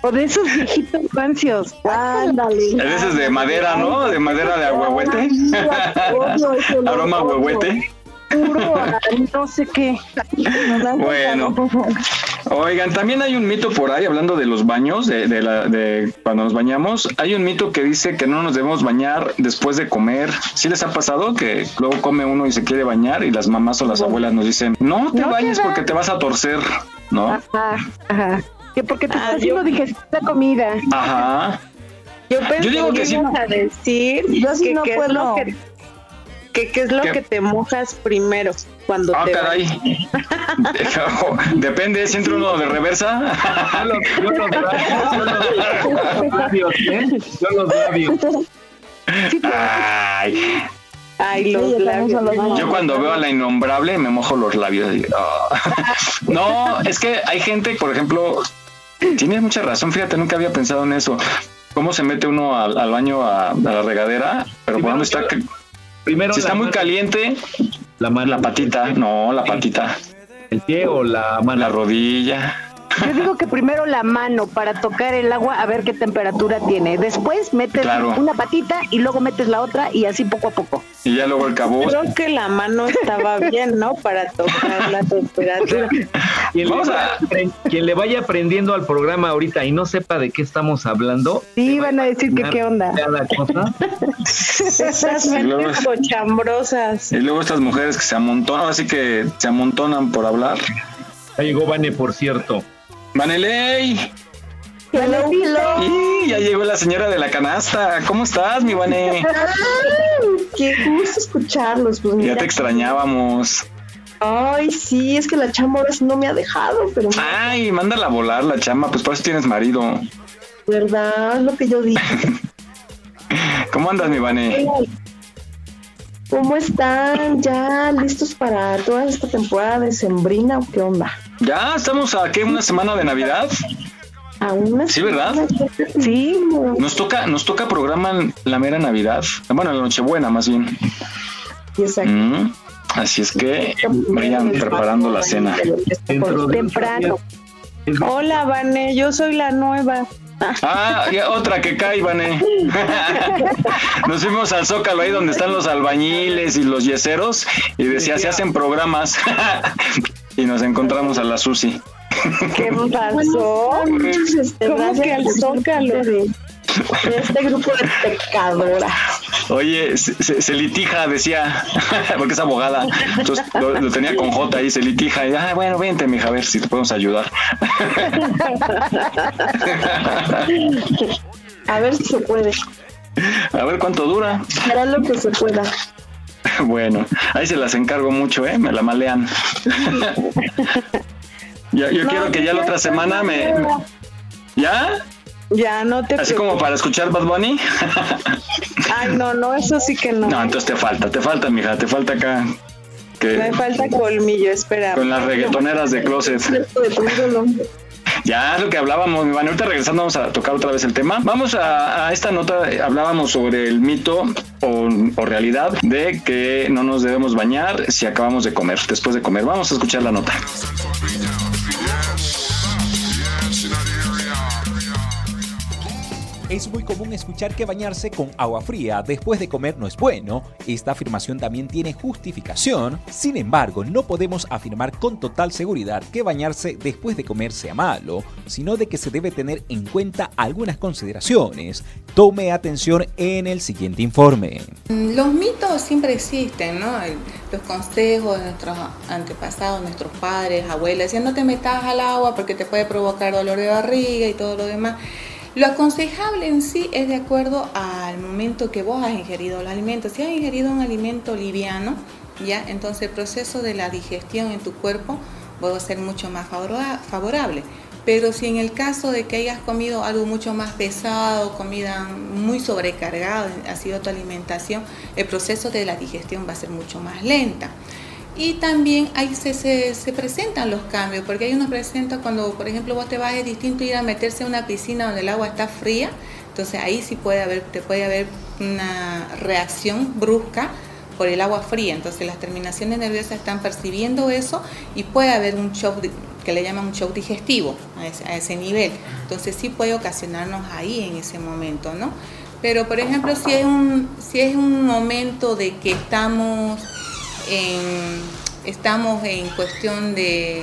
O de esos viejitos rancios. Ándale. A veces de madera, ¿no? De madera de ahuehuete. Aroma ahuehuete. Puro, a no sé qué. Bueno. Oigan, también hay un mito por ahí, hablando de los baños, de, de la, de cuando nos bañamos, hay un mito que dice que no nos debemos bañar después de comer. ¿Sí les ha pasado que luego come uno y se quiere bañar y las mamás o las abuelas nos dicen, no te No bañes da". porque te vas a torcer, ¿no? Ajá, ajá. Que porque te Ah, está haciendo digestar la comida. Ajá. Yo pensé Yo digo que sí. ibas a decir Yo sí que, no qué es puedo. lo que, que qué es lo ¿Qué? que te mojas primero cuando Ah, te caray. Depende, si entra uno de reversa. Yo los, yo los labios, yo los labios, ¿eh? Yo los labios. Ay, Ay, los Sí, labios. yo cuando veo a la innombrable me mojo los labios. y, ah. No, es que hay gente, por ejemplo, tienes mucha razón, fíjate, nunca había pensado en eso. ¿Cómo se mete uno al, al baño a, a la regadera? Pero por dónde está, Primero si está muy caliente, la mano, la patita, no, la patita, el pie o la mano. la rodilla. Yo digo que primero la mano para tocar el agua a ver qué temperatura tiene. Después metes Claro. una patita y luego metes la otra y así poco a poco. Y ya luego el cabo. Creo que la mano estaba bien, ¿no? Para tocar la temperatura. Quien, Vamos le a- quien le vaya aprendiendo al programa ahorita y no sepa de qué estamos hablando. Sí, van a decir que qué onda. Cada cosa. Esas Y luego- mentes cochambrosas. Y luego estas mujeres que se amontonan, así que se amontonan por hablar. Ya llegó Vane, por cierto. Vaneley. Hello, hello. Y ya llegó la señora de la canasta. ¿Cómo estás, mi Vane? Qué gusto escucharlos. Pues Ya te extrañábamos. Ay, sí, es que la chamba ahora sí no me ha dejado, pero Ay, mándala a volar la chama, pues por eso tienes marido. verdad es lo que yo digo. ¿Cómo andas, mi Vane? ¿Cómo están? ¿Ya listos para toda esta temporada de Sembrina o qué onda? Ya estamos a qué, una semana de Navidad. A una Sí, ¿verdad? Sí. Nos toca, nos toca programa la mera Navidad. Bueno, la Nochebuena más bien. Exacto. Mm, así es que vayan preparando la cena. Temprano. Hola, Vane, yo soy la nueva. Ah, y otra que cae, Vane. Nos fuimos al Zócalo, ahí donde están los albañiles y los yeseros, y decía, se hacen programas. Y nos encontramos a la Susi. ¿Qué pasó? Este, ¿Cómo que al Zócalo? De, de este grupo de pecadoras. Oye, se, se- se litija, decía, porque es abogada. Entonces lo, lo tenía con J ahí, se litija. Y, ah, bueno, vente, mija, a ver si te podemos ayudar. A ver si se puede. A ver cuánto dura. Hará lo que se pueda. Bueno, ahí se las encargo mucho, ¿eh? Me la malean. Yo No, quiero que ya la otra semana me... me- ¿Ya? Ya, no te Así como para escuchar Bad Bunny. Ay, no, no, eso sí que no. No, entonces te falta, te falta, mija, te falta acá. Me falta colmillo, espera. con las reggaetoneras de closet. Ya es lo que hablábamos, mi. Ahorita regresando vamos a tocar otra vez el tema. Vamos a, esta nota, hablábamos sobre el mito o realidad de que no nos debemos bañar si acabamos de comer, después de comer. Vamos a escuchar la nota. Es muy común escuchar que bañarse con agua fría después de comer no es bueno. Esta afirmación también tiene justificación. Sin embargo, no podemos afirmar con total seguridad que bañarse después de comer sea malo, sino de que se debe tener en cuenta algunas consideraciones. Tome atención en el siguiente informe. Los mitos siempre existen, ¿no? Los consejos de nuestros antepasados, nuestros padres, abuelas, decían no te metas al agua porque te puede provocar dolor de barriga y todo lo demás. Lo aconsejable en sí es de acuerdo al momento que vos has ingerido el alimento. Si has ingerido un alimento liviano, ya, entonces el proceso de la digestión en tu cuerpo va a ser mucho más favora- favorable. Pero si en el caso de que hayas comido algo mucho más pesado, comida muy sobrecargada, ha sido tu alimentación, el proceso de la digestión va a ser mucho más lenta. Y también ahí se, se, se presentan los cambios, porque hay unos presenta cuando, por ejemplo, vos te vas, es distinto ir a meterse en una piscina donde el agua está fría, entonces ahí sí puede haber, te puede haber una reacción brusca por el agua fría, entonces las terminaciones nerviosas están percibiendo eso y puede haber un shock que le llaman un shock digestivo a ese, a ese nivel, entonces sí puede ocasionarnos ahí en ese momento, ¿no? Pero por ejemplo, si es un, si es un momento de que estamos en, estamos en cuestión de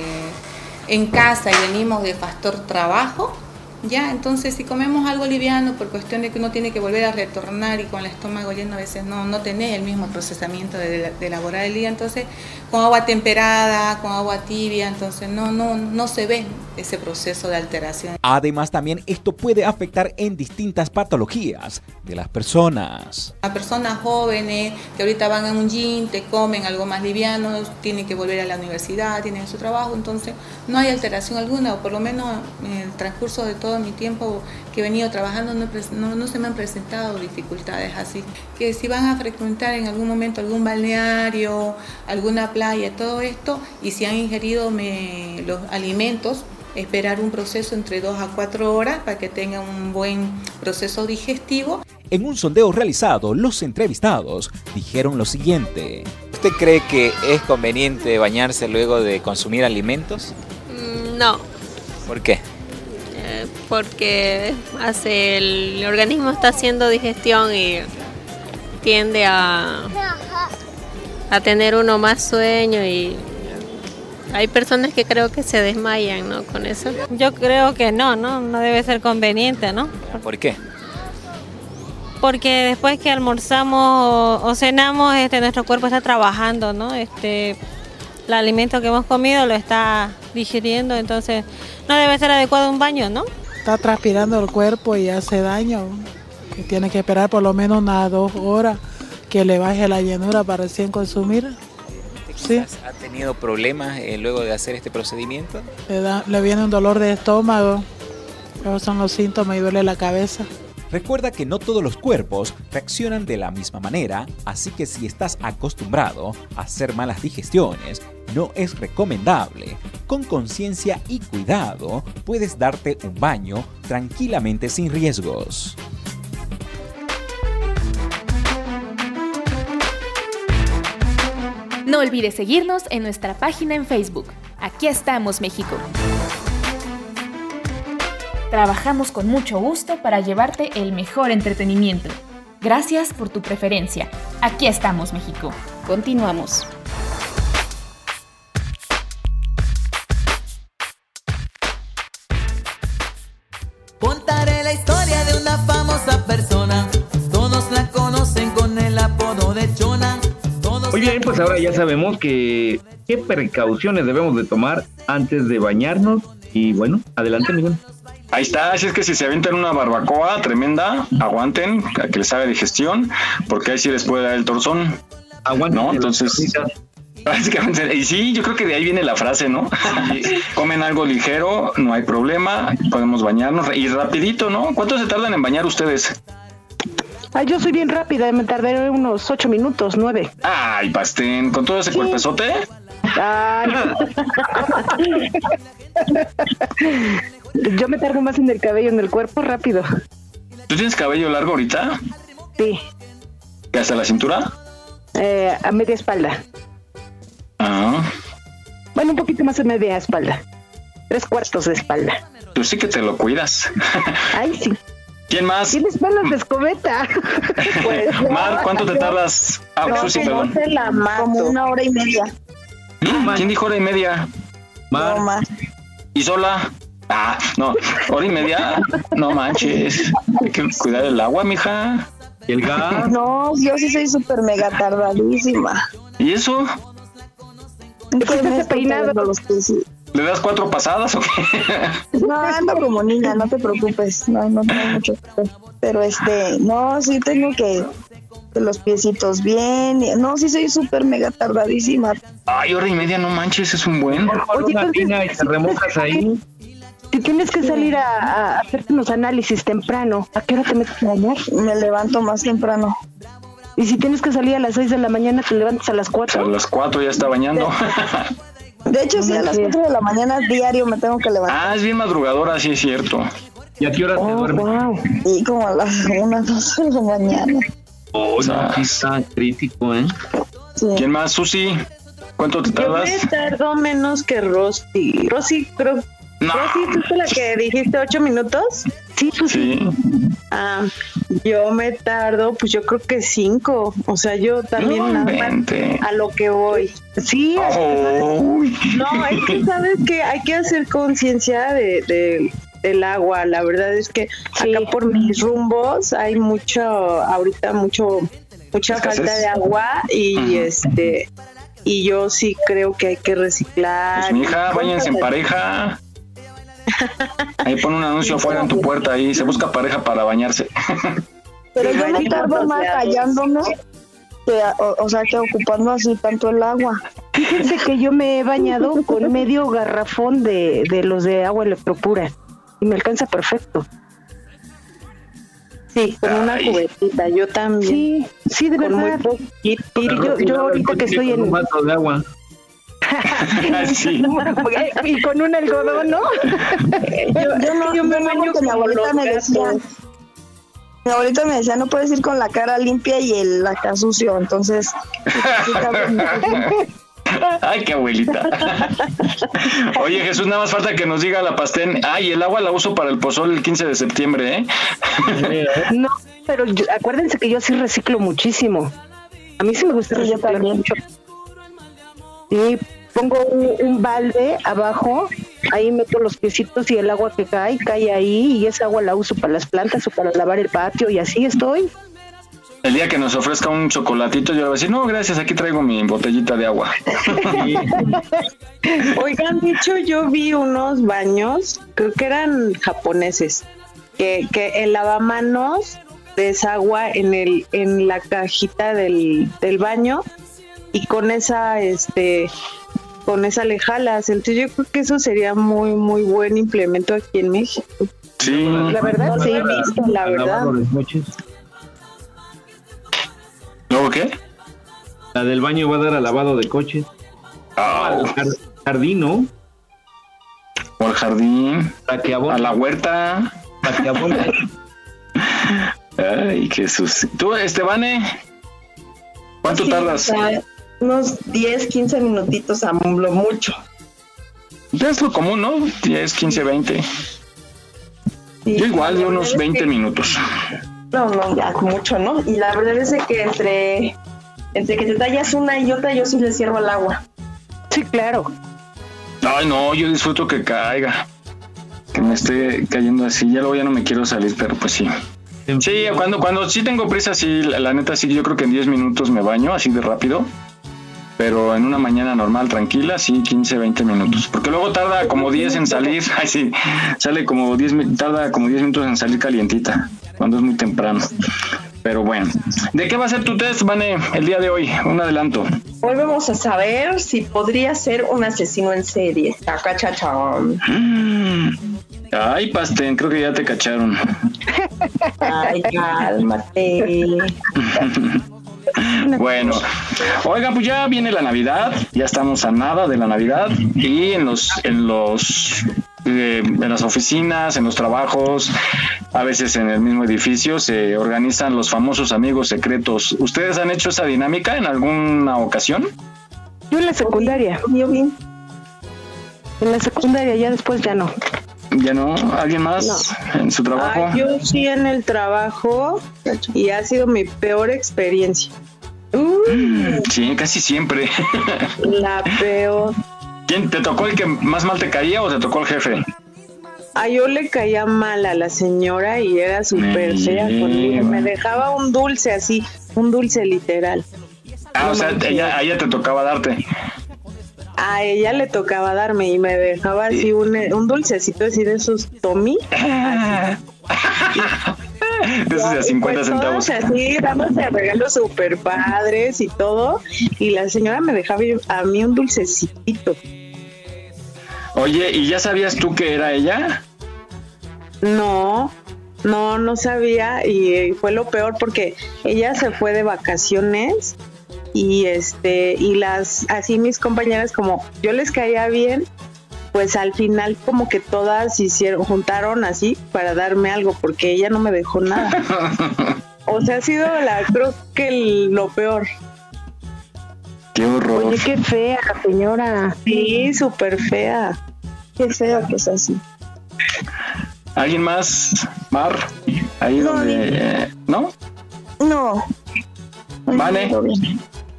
en casa y venimos de factor trabajo, ya, entonces si comemos algo liviano por cuestión de que uno tiene que volver a retornar y con el estómago lleno a veces no, no tenés el mismo procesamiento de, de elaborar el día, entonces con agua temperada, con agua tibia, entonces no, no, no se ve ese proceso de alteración. Además, también esto puede afectar en distintas patologías de las personas. A personas jóvenes que ahorita van a un gym, te comen algo más liviano, tienen que volver a la universidad, tienen su trabajo, entonces no hay alteración alguna, o por lo menos en el transcurso de todo mi tiempo que he venido trabajando no, no, no se me han presentado dificultades así. Que si van a frecuentar en algún momento algún balneario, alguna playa, todo esto, y si han ingerido me- los alimentos, esperar un proceso entre 2 a 4 horas para que tengan un buen proceso digestivo En un sondeo realizado, los entrevistados dijeron lo siguiente. ¿Usted cree que es conveniente bañarse luego de consumir alimentos? Mm, No, ¿Por qué? Eh, porque hace el organismo está haciendo digestión y tiende a, a tener uno más sueño y hay personas que creo que se desmayan, ¿no? Con eso. Yo creo que no, no, no debe ser conveniente, ¿no? ¿Por qué? Porque después que almorzamos o, o cenamos, este, nuestro cuerpo está trabajando, ¿no? Este, el alimento que hemos comido lo está digiriendo, entonces no debe ser adecuado un baño, ¿no? Está transpirando el cuerpo y hace daño. Y tiene que esperar por lo menos unas dos horas que le baje la llenura para recién consumir. Sí, ¿Ha tenido problemas eh, luego de hacer este procedimiento? le, da- le viene un dolor de estómago. Esos son los síntomas y duele la cabeza. Recuerda que no todos los cuerpos reaccionan de la misma manera, así que si estás acostumbrado a hacer malas digestiones, no es recomendable. Con conciencia y cuidado, puedes darte un baño tranquilamente sin riesgos. No olvides seguirnos en nuestra página en Facebook. Aquí estamos, México. Trabajamos con mucho gusto para llevarte el mejor entretenimiento. Gracias por tu preferencia. Aquí estamos, México. Continuamos. Contaré la historia de una famosa persona. Todos la conocen con el apodo de Chona. Todos Muy bien, pues ahora ya sabemos que qué precauciones debemos de tomar antes de bañarnos. Y bueno, adelante, Miguel. Ahí está, así es que si se avientan una barbacoa tremenda, aguanten, a que les haga digestión, porque ahí sí les puede dar el torzón. Aguanten. ¿No? Entonces, básicamente, y sí, yo creo que de ahí viene la frase, ¿no? Comen algo ligero, no hay problema, podemos bañarnos y rapidito, ¿no? ¿Cuánto se tardan en bañar ustedes? Ay, yo soy bien rápida, me tardaré unos ocho minutos, nueve. Ay, pastén, con todo ese cuerpezote. Ay. Yo me tardo más en el cabello, en el cuerpo, rápido. ¿Tú tienes cabello largo ahorita? Sí, ¿Y hasta la cintura? eh, a media espalda. Ah, Bueno, un poquito más a media espalda. Tres cuartos de espalda. tú sí que te lo cuidas. Ay, sí. ¿Quién más? Tienes pelos de escobeta. Mar, ¿cuánto te tardas? Ah, que no perdón. se la mato. Como una hora y media. ¿Quién dijo hora y media? No más. ¿Y sola? Ah, no, hora y media. No manches. Hay que cuidar el agua, mija. ¿Y el gas? No, yo sí soy súper mega tardadísima. ¿Y eso? Que me los pies. ¿Le das cuatro pasadas o qué? No, ando como niña, no te preocupes. No, no tengo mucho que hacer. Pero este, no, sí tengo que, que los piecitos bien. No, sí soy súper mega tardadísima. Ay, hora y media, no manches, es un buen. Oye, entonces, y te remojas ahí. Si tienes que salir a, a hacerte unos análisis temprano, ¿a qué hora te metes a bañar? Me levanto más temprano. Y si tienes que salir a las 6 de la mañana, te levantas a las A 4. las cuatro ya está bañando. De hecho, sí, a las 4 de la mañana diario me tengo que levantar. Ah, es bien madrugadora, sí es cierto. ¿Y a qué hora te duermes? Y como a las 1, 2 de la mañana. Oh, no, sí está crítico, ¿eh? ¿Quién más, Susi? ¿Cuánto te Yo tardas? me tardo menos que Rosy. Rosy, creo. Rosy, ¿tú fuiste la que dijiste ocho minutos? Sí, Sí. Ah, yo me tardo, pues yo creo que cinco. O sea, yo también No nada más a lo que voy. Sí, Uy. no, es que sabes que hay que hacer conciencia de, de- del agua. La verdad es que acá por mis rumbos hay mucho, ahorita mucho, mucha Escasez. falta de agua y este y yo sí creo que hay que reciclar. Pues, mija, váyanse en pareja. Ahí pon un anuncio afuera en tu puerta ahí. Se busca pareja para bañarse. Pero yo me bañemos tardo más callándome que, o, o sea, que ocupando así tanto el agua. Fíjense que yo me he bañado con medio garrafón de, de los de agua electropura. Y me alcanza perfecto. Sí, con una cubetita, yo también. Sí, sí, de Con muy verdad. poquito. Mire, yo, yo ahorita que estoy un en... vaso de agua. Sí. y con un algodón, ¿no? Yo, yo no, yo me no, baño mi abuelita me decía, mi abuelita me decía, no puedes ir con la cara limpia y el acá sucio, entonces sí. Ay, qué abuelita. Oye, Jesús, nada más falta que nos diga la pastén. Ay, el agua la uso para el pozol el 15 de septiembre, ¿eh? No, pero yo- acuérdense que yo sí reciclo muchísimo. A mí sí me gusta Sí, reciclar también. mucho. Sí, pongo un, un balde abajo, ahí meto los piecitos y el agua que cae, cae ahí y esa agua la uso para las plantas o para lavar el patio y así estoy. El día que nos ofrezca un chocolatito, yo le voy a decir, no, gracias, aquí traigo mi botellita de agua. Oigan, de hecho yo vi unos baños, creo que eran japoneses, que, que el lavamanos desagua en el en la cajita del, del baño y con esa este con esa le jalas. Entonces yo creo que eso sería muy muy buen implemento aquí en México. Sí. La verdad sí he visto, la verdad. ¿Luego qué? La del baño va a dar a lavado de coches. Al jar- jardín, ¿no? Por jardín. Para que abone. A la huerta. Para que abone. Ay, Jesús. ¿Tú, Estebane? ¿Cuánto Sí, tardas? o sea, unos 10, 15 minutitos a lo mucho. Es lo común, ¿no? 10, 15, 20. Yo igual, de unos 20 minutos. No, no, ya mucho, ¿no? Y la verdad es de que entre, entre que te tallas una y otra, yo sí le cierro al agua. Sí, claro. Ay, no, yo disfruto que caiga. Que me esté cayendo así. Ya luego ya no me quiero salir, pero pues sí. Sí, cuando, cuando sí tengo prisa, sí, la, la neta sí, yo creo que en 10 minutos me baño, así de rápido. Pero en una mañana normal, tranquila, sí, 15, 20 minutos. Porque luego tarda como 10 en salir. Ay, sí, sale como 10, mi- tarda como 10 minutos en salir calientita, cuando es muy temprano. Pero bueno, ¿de qué va a ser tu test, Vane, el día de hoy? Un adelanto. Hoy vamos a saber si podría ser un asesino en serie. Acá chachón. Ay, Pastén, creo que ya te cacharon. Ay, cálmate. Bueno, oiga, pues ya viene la Navidad, ya estamos a nada de la Navidad y en los, en los, eh, en las oficinas, en los trabajos, a veces en el mismo edificio se organizan los famosos amigos secretos. ¿Ustedes han hecho esa dinámica en alguna ocasión? Yo en la secundaria. Yo bien. En la secundaria, ya después ya no. ¿Ya no? ¿Alguien más en su trabajo? Ah, yo sí en el trabajo y ha sido mi peor experiencia. Sí, casi siempre. La peor. ¿Quién te tocó el que más mal te caía o te tocó el jefe? A yo le caía mal a la señora y era súper fea conmigo. Me dejaba un dulce así, un dulce literal. Ah, o sea, ella, a ella te tocaba darte. A ella le tocaba darme y me dejaba así un, un dulcecito así de esos Tommy. De esos de a 50 Pues centavos. así, dándose regalos súper padres y todo. Y la señora me dejaba a mí un dulcecito. Oye, ¿y ya sabías tú que era ella? No, no, no sabía y fue lo peor porque ella se fue de vacaciones y este y las así mis compañeras como yo les caía bien, pues al final como que todas hicieron juntaron así para darme algo porque ella no me dejó nada. O sea, ha sido la creo que el- lo peor. Qué horror. Oye, qué fea la señora. Sí, súper fea. Qué feo que es así. ¿Alguien más? Mar, ahí donde... ¿No? No. Vale.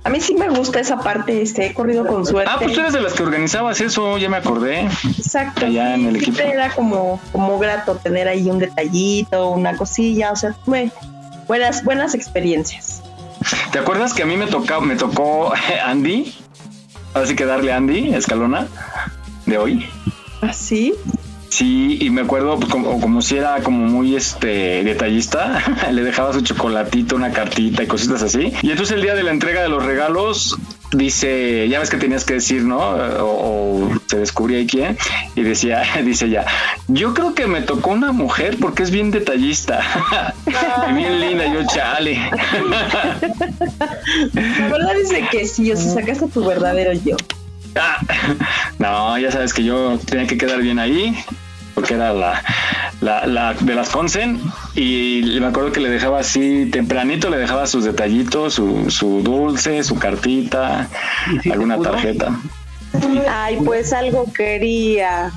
A mí sí me gusta esa parte, este, he corrido con suerte. Ah, pues tú eres de las que organizabas eso, ya me acordé. Exacto. Allá en el equipo. Era como, como grato tener ahí un detallito, una cosilla, o sea, tuve buenas, buenas experiencias. ¿Te acuerdas que a mí me tocó, me tocó Andy? Así que darle a Andy, Escalona, de hoy. ¿Así? Sí, y me acuerdo pues, como, como si era como muy este detallista, le dejaba su chocolatito, una cartita y cositas así. Y entonces el día de la entrega de los regalos dice, ya ves que tenías que decir, ¿no? O, o se descubría ahí quién y decía, dice ya, yo creo que me tocó una mujer porque es bien detallista, y bien linda, yo chale. La verdad es de que sí, o sea, sacaste tu verdadero yo. No, ya sabes que yo tenía que quedar bien ahí, porque era la, la, la de las Consen, y me acuerdo que le dejaba así, tempranito le dejaba sus detallitos, su, su dulce, su cartita, alguna tarjeta. Ay, pues algo quería.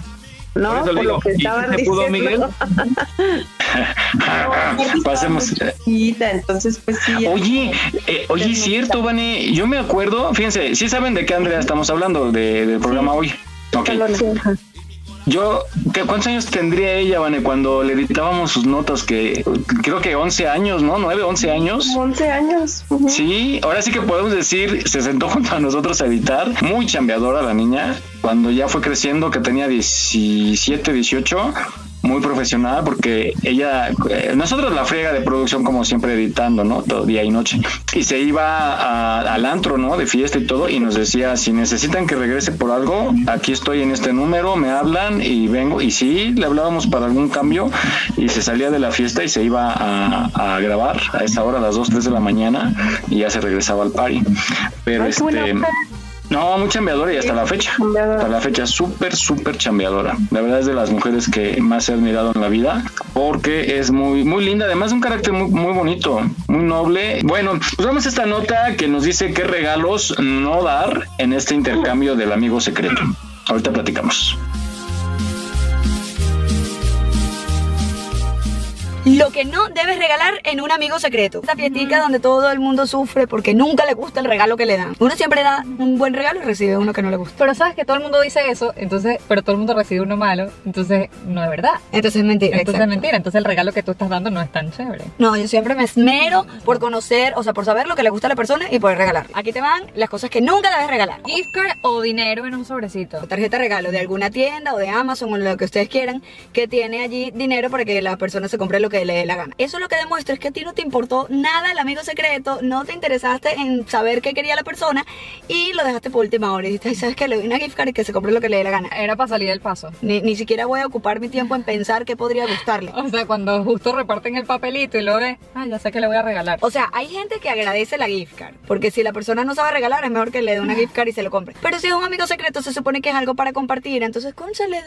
¿No? Por Por digo, lo que ¿y si estaban pudo, diciendo. Pasemos. Entonces, pues sí. Oye, eh, oye, es cierto, Vane. Yo me acuerdo, fíjense, sí saben de qué Andrea estamos hablando de- del programa hoy. Yo, ¿qué- ¿cuántos años tendría ella, Vane, cuando le editábamos sus notas? Que creo que 11 años, ¿no? 9, 11 años. 11 años. Sí, ahora sí que podemos decir, se sentó junto a nosotros a editar, muy chambeadora la niña, cuando ya fue creciendo, que tenía 17, 18, muy profesional, porque ella, eh, nosotros la friega de producción como siempre editando, ¿no? Todo día y noche. Y se iba a- al antro, ¿no? De fiesta y todo, y nos decía, si necesitan que regrese por algo, aquí estoy en este número, me hablan y vengo, y sí, le hablábamos para algún cambio, y se salía de la fiesta y se iba a, a grabar a esa hora, a las 2, 3 de la mañana, y ya se regresaba al party. Pero Ay, este... No, muy chambeadora y hasta la fecha. Hasta la fecha, súper, súper chambeadora. La verdad es de las mujeres que más he admirado en la vida porque es muy, muy linda. Además, de un carácter muy, muy bonito, muy noble. Bueno, pues vamos a esta nota que nos dice qué regalos no dar en este intercambio del amigo secreto. Ahorita platicamos. Lo que no debes regalar en un amigo secreto. Esa fiestica donde todo el mundo sufre porque nunca le gusta el regalo que le dan. Uno siempre da un buen regalo y recibe uno que no le gusta. Pero sabes que todo el mundo dice eso, entonces, pero todo el mundo recibe uno malo, entonces no es verdad. Entonces es mentira. Entonces exacto. es mentira, entonces el regalo que tú estás dando no es tan chévere. No, yo siempre me esmero por conocer, o sea, por saber lo que le gusta a la persona y poder regalar. Aquí te van las cosas que nunca debes regalar. Gift card o dinero en un sobrecito. Tarjeta de regalo de alguna tienda o de Amazon o lo que ustedes quieran que tiene allí dinero para que la persona se compre lo que le dé la gana. Eso lo que demuestra es que a ti no te importó nada el amigo secreto, no te interesaste en saber qué quería la persona y lo dejaste por última hora. Y dijiste, "Ay, ¿sabes qué? Le doy una gift card y que se compre lo que le dé la gana. Era para salir del paso. Ni, ni siquiera voy a ocupar mi tiempo en pensar qué podría gustarle. O sea, cuando justo reparten el papelito y luego ves, ah, ya sé que le voy a regalar. O sea, hay gente que agradece la gift card, porque si la persona no sabe regalar, es mejor que le dé una gift card y se lo compre. Pero si es un amigo secreto, se supone que es algo para compartir, entonces, cónchale,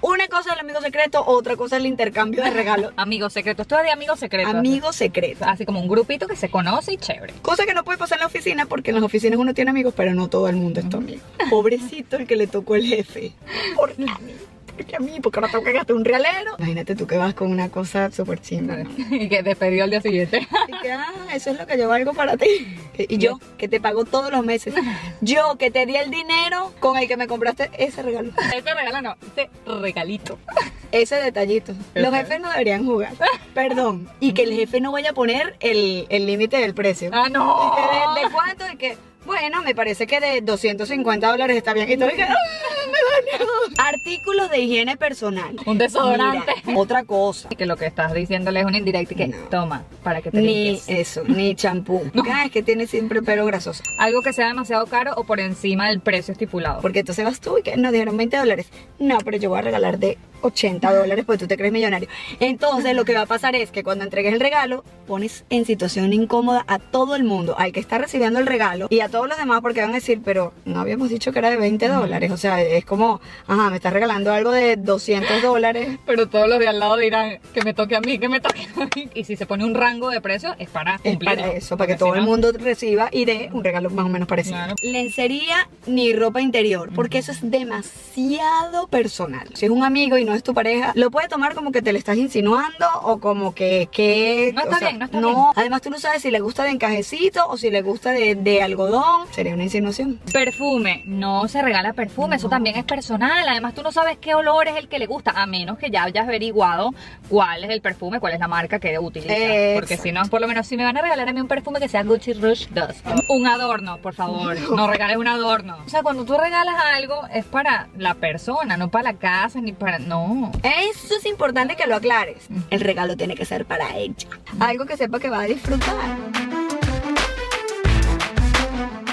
una cosa es el amigo secreto, otra cosa es el intercambio de regalos. Amigo secreto, esto es de amigo secreto. Amigo secreto. Así como un grupito que se conoce y chévere. Cosa que no puede pasar en la oficina, porque en las oficinas uno tiene amigos, pero no todo el mundo es tu amigo. Pobrecito el que le tocó el jefe. ¿Por qué qué a mí? Porque ahora tengo que gastar un realero. Imagínate tú que vas con una cosa súper chimba. y que despedió al día siguiente. Y que, ah, eso es lo que yo valgo para ti. Y yo, que te pago todos los meses. Yo, que te di el dinero con el que me compraste ese regalo. Ese regalo no, ese regalito. Ese detallito. Los jefes no deberían jugar. Perdón. Y que el jefe no vaya a poner el el límite del precio. Ah, no. De, ¿de cuánto? Y que, bueno, me parece que de 250 dólares está bien. Y todo, ¡ah! Artículos de higiene personal. Un desodorante. Mira, otra cosa. Que lo que estás diciéndole es un indirecto que toma para que te Ni limpies. eso, ni champú. Ah, es que tiene siempre pelo grasoso. Algo que sea demasiado caro o por encima del precio estipulado. Porque entonces vas tú y que nos dijeron 20 dólares. No, pero yo voy a regalar de 80 dólares porque tú te crees millonario. Entonces lo que va a pasar es que cuando entregues el regalo, pones en situación incómoda a todo el mundo, al que está recibiendo el regalo y a todos los demás porque van a decir, pero no habíamos dicho que era de 20 dólares. O sea, es como, ajá, me estás regalando algo de 200 dólares. Pero todos los de al lado dirán que me toque a mí, que me toque a mí. Y si se pone un rango de precio, es para Es cumplir. para eso, para que todo el mundo reciba y dé un regalo más o menos parecido. Lencería ni ropa interior, porque eso es demasiado personal. Si es un amigo y no es tu pareja, lo puede tomar como que te le estás insinuando o como que... que No está o sea, bien, no está no. bien. Además tú no sabes si le gusta de encajecito o si le gusta de, de algodón. Sería una insinuación. Perfume, no se regala perfume, eso también es personal. Además, tú no sabes qué olor es el que le gusta, a menos que ya hayas averiguado cuál es el perfume, cuál es la marca que utiliza. Porque si no, por lo menos, si me van a regalar a mí un perfume que sea Gucci Rouge Dust, un adorno, por favor, no regales un adorno. O sea, cuando tú regalas algo, es para la persona, no para la casa, ni para. No. Eso es importante que lo aclares. El regalo tiene que ser para ella. Algo que sepa que va a disfrutar.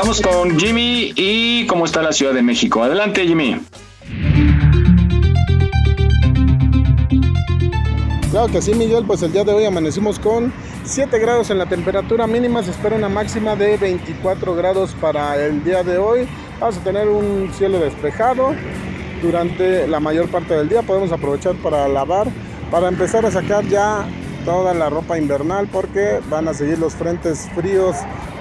Vamos con Jimmy y cómo está la Ciudad de México. Adelante, Jimmy. Claro que sí, Miguel, pues el día de hoy amanecimos con 7 grados en la temperatura mínima, se espera una máxima de 24 grados para el día de hoy. Vamos a tener un cielo despejado durante la mayor parte del día, podemos aprovechar para lavar, para empezar a sacar ya toda la ropa invernal porque van a seguir los frentes fríos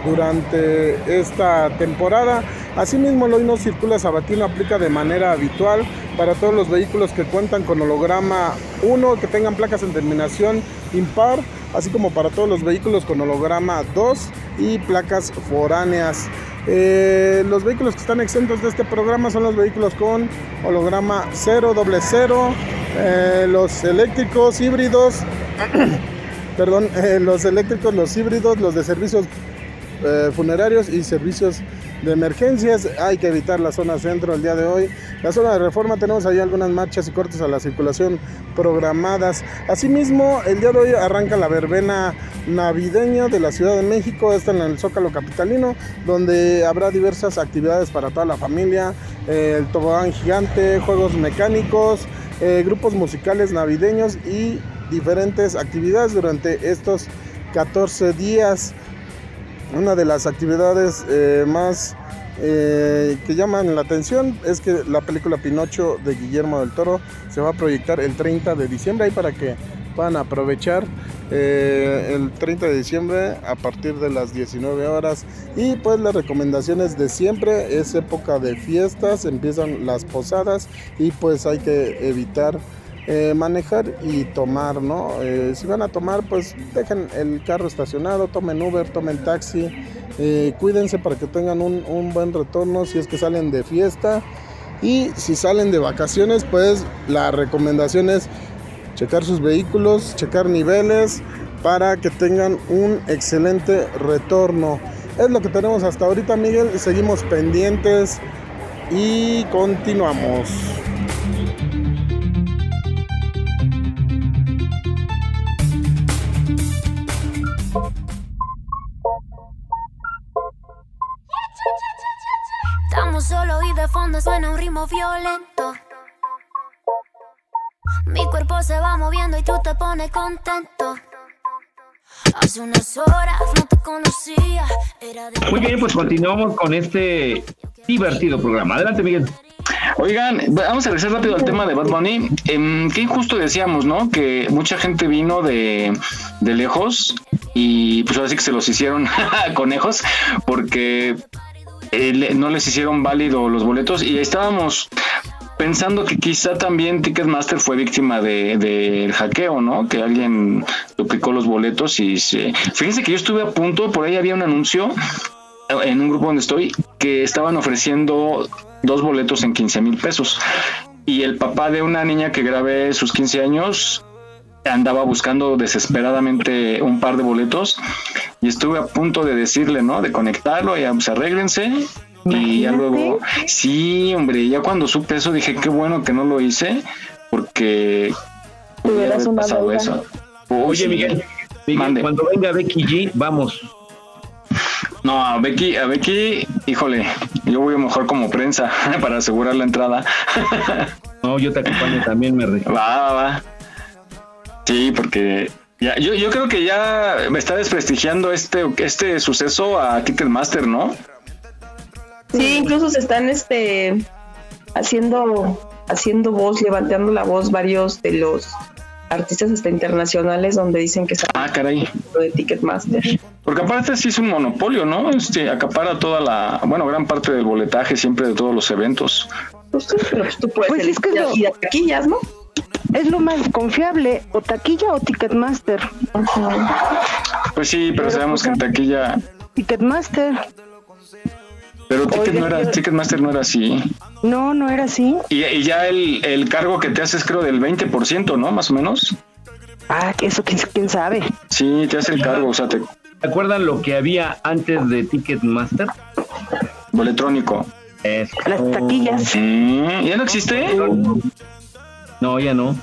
durante esta temporada. Asimismo, el hoy no circula sabatino aplica de manera habitual para todos los vehículos que cuentan con holograma 1, que tengan placas en terminación impar, así como para todos los vehículos con holograma 2 y placas foráneas. Eh, los vehículos que están exentos de este programa son los vehículos con holograma 0, doble 0, eh, los eléctricos híbridos, perdón, eh, los eléctricos, los híbridos, los de servicios eh, funerarios y servicios de emergencias. Hay que evitar la zona centro el día de hoy. La zona de reforma tenemos ahí algunas marchas y cortes a la circulación programadas. Asimismo, el día de hoy arranca la verbena navideña de la Ciudad de México. Está en el Zócalo Capitalino, donde habrá diversas actividades para toda la familia. eh, el tobogán gigante, juegos mecánicos, grupos musicales navideños y diferentes actividades durante estos 14 días. Una de las actividades eh, más eh, que llaman la atención es que la película Pinocho de Guillermo del Toro se va a proyectar el 30 de diciembre ahí para que puedan aprovechar eh, el 30 de diciembre a partir de las 19 horas y pues las recomendaciones de siempre es época de fiestas empiezan las posadas y pues hay que evitar eh, manejar y tomar, ¿no? Eh, si van a tomar, pues dejen el carro estacionado, tomen Uber, tomen taxi, eh, cuídense para que tengan un, un buen retorno si es que salen de fiesta y si salen de vacaciones, pues la recomendación es checar sus vehículos, checar niveles para que tengan un excelente retorno. Es lo que tenemos hasta ahorita, Miguel. Seguimos pendientes y continuamos. Fondo suena un ritmo violento. Mi cuerpo se va moviendo y tú te pones contento. Hace unas horas no te conocía. Era de Muy bien, pues continuamos con este divertido programa. Adelante, Miguel. Oigan, vamos a regresar rápido al tema de Bad Bunny. Em, qué injusto decíamos, ¿no? Que mucha gente vino de, de lejos y pues ahora sí que se los hicieron conejos porque eh, no les hicieron válido los boletos y estábamos pensando que quizá también Ticketmaster fue víctima de- del hackeo, ¿no? Que alguien duplicó los boletos y se... Fíjense que yo estuve a punto, por ahí había un anuncio en un grupo donde estoy que estaban ofreciendo dos boletos en 15 mil pesos. Y el papá de una niña que grabé sus 15 años andaba buscando desesperadamente un par de boletos y estuve a punto de decirle, ¿no? De conectarlo, ya pues arréglense. Y ya luego, sí, hombre, ya cuando supe eso dije, qué bueno que no lo hice, porque una pasado eso. Oye, Miguel, Miguel, cuando venga Becky G, vamos. No, a Becky, a Becky, híjole, yo voy mejor como prensa para asegurar la entrada. No, yo te acompaño también, me re. Va, va, va. Sí, porque ya, yo, yo creo que ya me está desprestigiando este, este suceso a Ticketmaster, ¿no? Sí, incluso se están este haciendo haciendo voz, levantando la voz varios de los artistas hasta internacionales donde dicen que están Ah, caray. de Ticketmaster. Porque aparte sí es un monopolio, ¿no? Este acapara toda la, bueno, gran parte del boletaje siempre de todos los eventos. Pues sí, pero tú puedes Pues es que lo- taquillas, ¿no? Es lo más confiable, o taquilla o Ticketmaster. Pues sí, pero sabemos que en taquilla, Ticketmaster. pero Ticket no era, Ticketmaster no era así. No, no era así. Y, y ya el, el cargo que te haces creo del 20%, ¿no? Más o menos. Ah, eso quién, quién sabe. Sí, te hace el cargo, o sea, te... ¿Se acuerdan lo que había antes de Ticketmaster? Boletrónico. Eso. Las taquillas. ¿Ya no existe? No, ya no.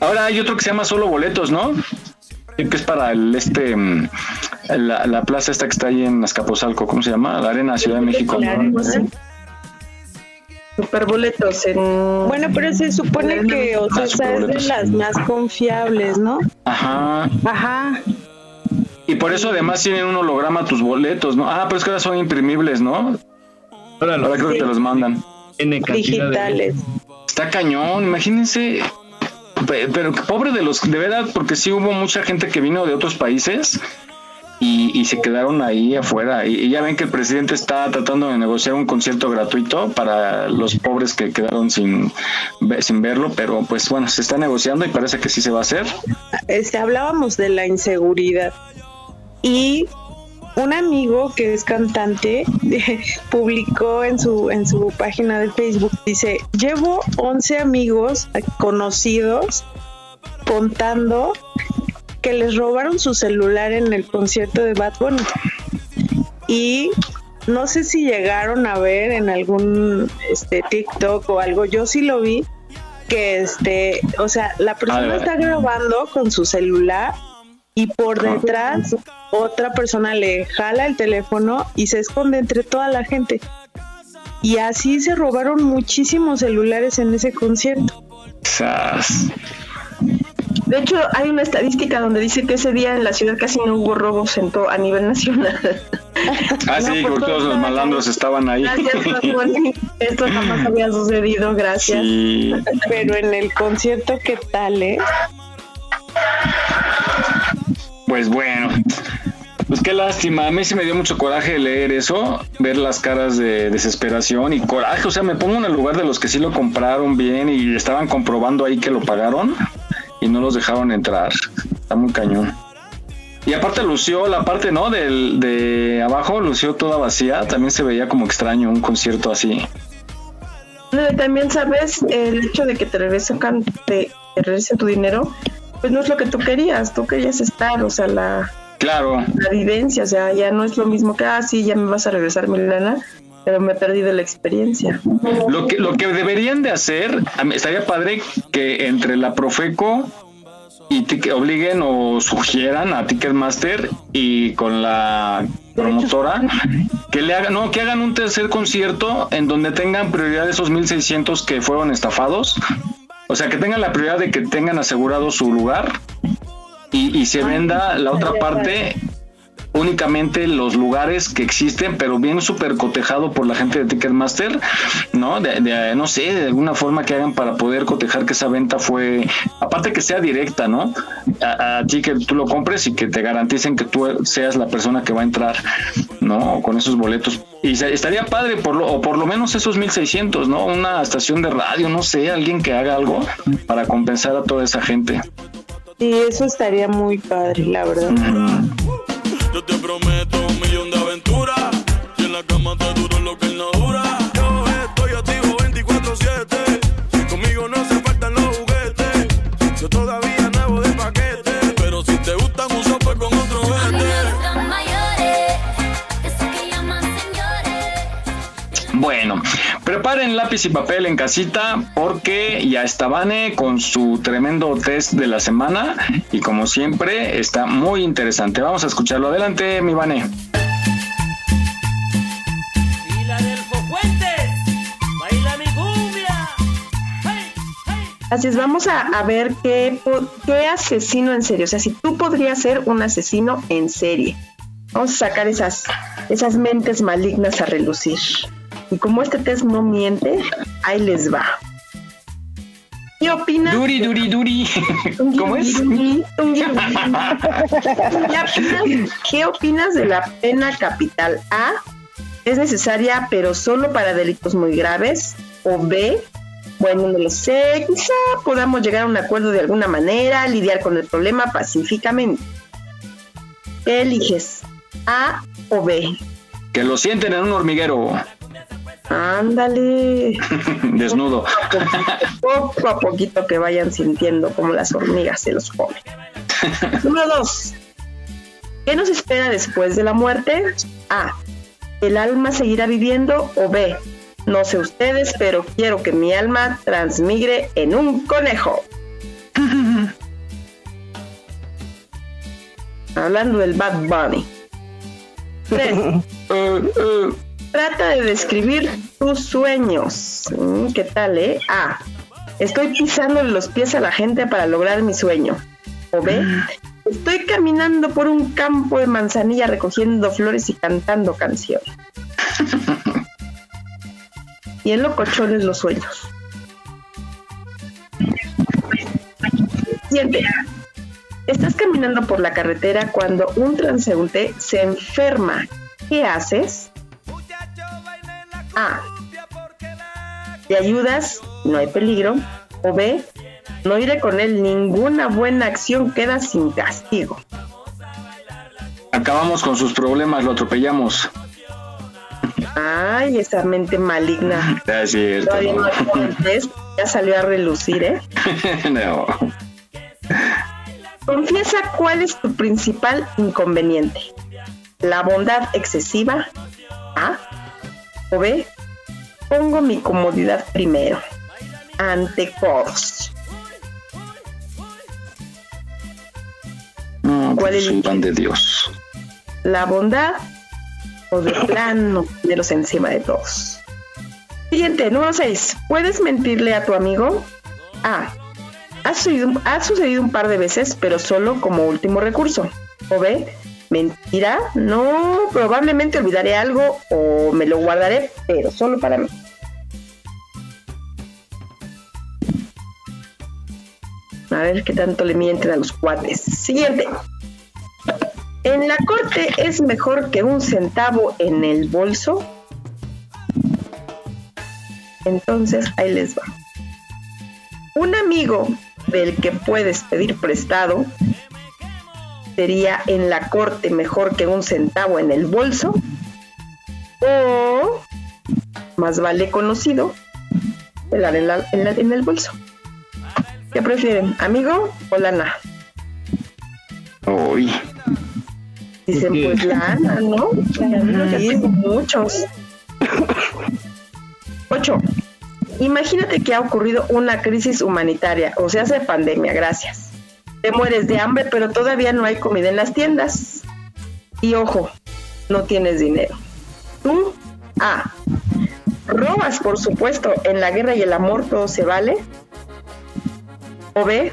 Ahora hay otro que se llama solo boletos, ¿no? Que es para el este mm, la, la plaza esta que está ahí en Azcapotzalco, ¿cómo se llama? La Arena Ciudad de México. superboletos en... Bueno, pero se supone que Ah, Ocesa es de superboletos. las más confiables, ¿no? Ajá. Ajá. Y por eso además tienen un holograma tus boletos, ¿no? Ah, pero es que ahora son imprimibles, ¿no? Ahora creo que te los mandan. Tiene cantidad de- Digitales. Está cañón, imagínense. Pe- Pero pobre de los, de verdad, porque sí hubo mucha gente que vino de otros países y, se quedaron ahí afuera. Y, ya ven que el presidente está tratando de negociar un concierto gratuito para los pobres que quedaron sin, sin verlo, pero pues bueno, se está negociando y parece que sí se va a hacer. Este, hablábamos de la inseguridad y un amigo que es cantante publicó en su en su página de Facebook dice llevo 11 amigos conocidos contando que les robaron su celular en el concierto de Bad Bunny y no sé si llegaron a ver en algún este TikTok o algo yo sí lo vi que este o sea la persona vale. está grabando con su celular y por detrás otra persona le jala el teléfono y se esconde entre toda la gente. Y así se robaron muchísimos celulares en ese concierto. Sas. De hecho, hay una estadística donde dice que ese día en la ciudad casi no hubo robos en to- a nivel nacional. Ah, sí, porque todos los malandros estaban ahí. Gracias. Esto jamás había sucedido, gracias. Sí. Pero en el concierto, ¿qué tal, eh? Pues bueno, pues qué lástima. A mí sí me dio mucho coraje leer eso, ver las caras de desesperación y coraje. O sea, me pongo en el lugar de los que sí lo compraron bien y estaban comprobando ahí que lo pagaron y no los dejaron entrar. Está muy cañón. Y aparte lució la parte, ¿no? Del, de abajo, lució toda vacía. También se veía como extraño un concierto así. También sabes, el hecho de que te regresen, can- te, tu dinero, pues no es lo que tú querías, tú querías estar, o sea, la, Claro. la vivencia, o sea, ya no es lo mismo que, ah, sí, ya me vas a regresar mi lana, pero me he perdido la experiencia. Lo que, lo que deberían de hacer, estaría padre que entre la Profeco y tic- obliguen o sugieran a Ticketmaster y con la promotora que le hagan, no, que hagan un tercer concierto en donde tengan prioridad esos 1600 que fueron estafados. O sea, que tengan la prioridad de que tengan asegurado su lugar y, y se venda la otra parte únicamente los lugares que existen, pero bien súper cotejado por la gente de Ticketmaster, ¿no? De, de, no sé, de alguna forma que hagan para poder cotejar que esa venta fue, aparte que sea directa, ¿no? A, a ti que tú lo compres y que te garanticen que tú seas la persona que va a entrar, ¿no? Con esos boletos. Y se- estaría padre, por lo, o por lo menos esos 1600, ¿no? Una estación de radio, no sé, alguien que haga algo para compensar a toda esa gente. Y eso estaría muy padre, la verdad. Yo te prometo un millón de aventuras. Si en la cama te duro lo que él no dura. Preparen lápiz y papel en casita porque ya está Vane con su tremendo test de la semana y como siempre está muy interesante. Vamos a escucharlo. Adelante, mi Vane. Así es, vamos a, a ver qué asesino en serie, o sea, si tú podrías ser un asesino en serie. Vamos a sacar esas, esas mentes malignas a relucir. Y como este test no miente, ahí les va. ¿Qué opinas? Duri, duri, duri. ¿Cómo es? ¿Qué opinas de la pena capital? A. ¿Es necesaria pero solo para delitos muy graves? ¿O B? Bueno, no lo sé. Quizá podamos llegar a un acuerdo de alguna manera, lidiar con el problema pacíficamente. ¿Qué eliges? ¿A o B? Que lo sienten en un hormiguero Ándale. desnudo. Poco a poquito que vayan sintiendo como las hormigas se los comen. Número dos. ¿Qué nos espera después de la muerte? A. ¿El alma seguirá viviendo? O B. No sé ustedes, pero quiero que mi alma transmigre en un conejo. Hablando del Bad Bunny. Tres. Trata de describir tus sueños. Mm, ¿Qué tal, eh? A. Estoy pisándole los pies a la gente para lograr mi sueño. O B. Estoy caminando por un campo de manzanilla recogiendo flores y cantando canciones. Y en locochones los sueños. Siguiente. Estás caminando por la carretera cuando un transeúnte se enferma. ¿Qué haces? A. ¿Le ayudas? No hay peligro. O B. No iré con él. Ninguna buena acción queda sin castigo. Acabamos con sus problemas, lo atropellamos. Ay, esa mente maligna. Es cierto. Todavía no hay fuentes, ya salió a relucir, ¿eh? no. Confiesa cuál es tu principal inconveniente. La bondad excesiva. A. O B. Pongo mi comodidad primero. Ante todos. No, ¿Cuál pues, soy eliges? pan de Dios. La bondad o de plano poneros encima de todos. Siguiente, número 6. ¿Puedes mentirle a tu amigo? A. Ha sucedido, ha sucedido un par de veces, pero solo como último recurso. O B. Mentira. No, probablemente olvidaré algo o me lo guardaré, pero solo para mí. A ver qué tanto le mienten a los cuates. Siguiente. En la corte es mejor que un centavo en el bolso. Entonces, ahí les va. Un amigo del que puedes pedir prestado sería en la corte mejor que un centavo en el bolso. O más vale conocido, pelar en, la- en la- en el bolso. ¿Qué prefieren, amigo o lana? Uy. Dicen, ¿Qué? pues lana, ¿no? Sí, muchos. Ocho. Imagínate que ha ocurrido una crisis humanitaria, o sea, hace pandemia, gracias. Te mueres de hambre, pero todavía no hay comida en las tiendas. Y ojo, no tienes dinero. Tú, A. Robas, por supuesto, en la guerra y el amor todo se vale. O B.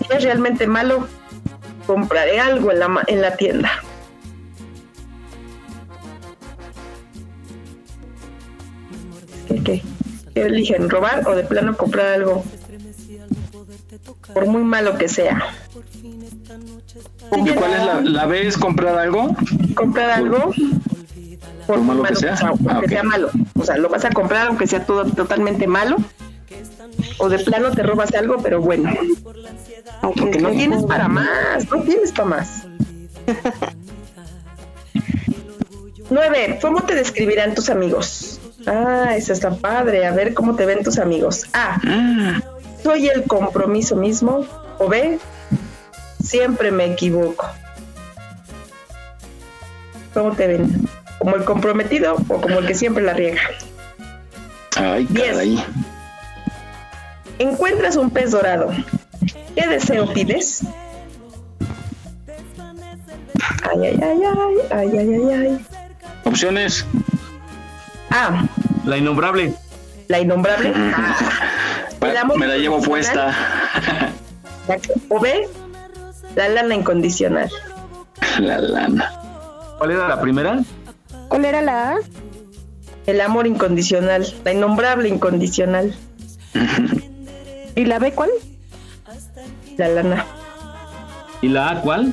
Si es realmente malo, compraré algo en la, en la tienda. ¿Qué eligen? ¿Robar o de plano comprar algo? Por muy malo que sea. ¿Y ¿Cuál es la, la B? ¿Es comprar algo? Comprar algo por muy malo que sea? que sea, Ah, aunque ok. sea malo. O sea, lo vas a comprar aunque sea todo totalmente malo. O de plano te robas algo, pero bueno. Aunque no tienes para más, no tienes para más. Nueve, ¿cómo te describirán tus amigos? Ah, eso está padre. A ver cómo te ven tus amigos. A, soy el compromiso mismo. O B, siempre me equivoco. ¿Cómo te ven? ¿Como el comprometido o como el que siempre la riega? Ay, caray. Encuentras un pez dorado. ¿Qué deseo pides? Ay, ay, ay, ay, ay, ay, ay, ay. Opciones. A. La innombrable. La innombrable. Ah. Me la llevo puesta. O B. La lana incondicional. La lana. ¿Cuál era la primera? ¿Cuál era la A? El amor incondicional. La innombrable incondicional. ¿Y la B cuál? La lana. ¿Y la A cuál?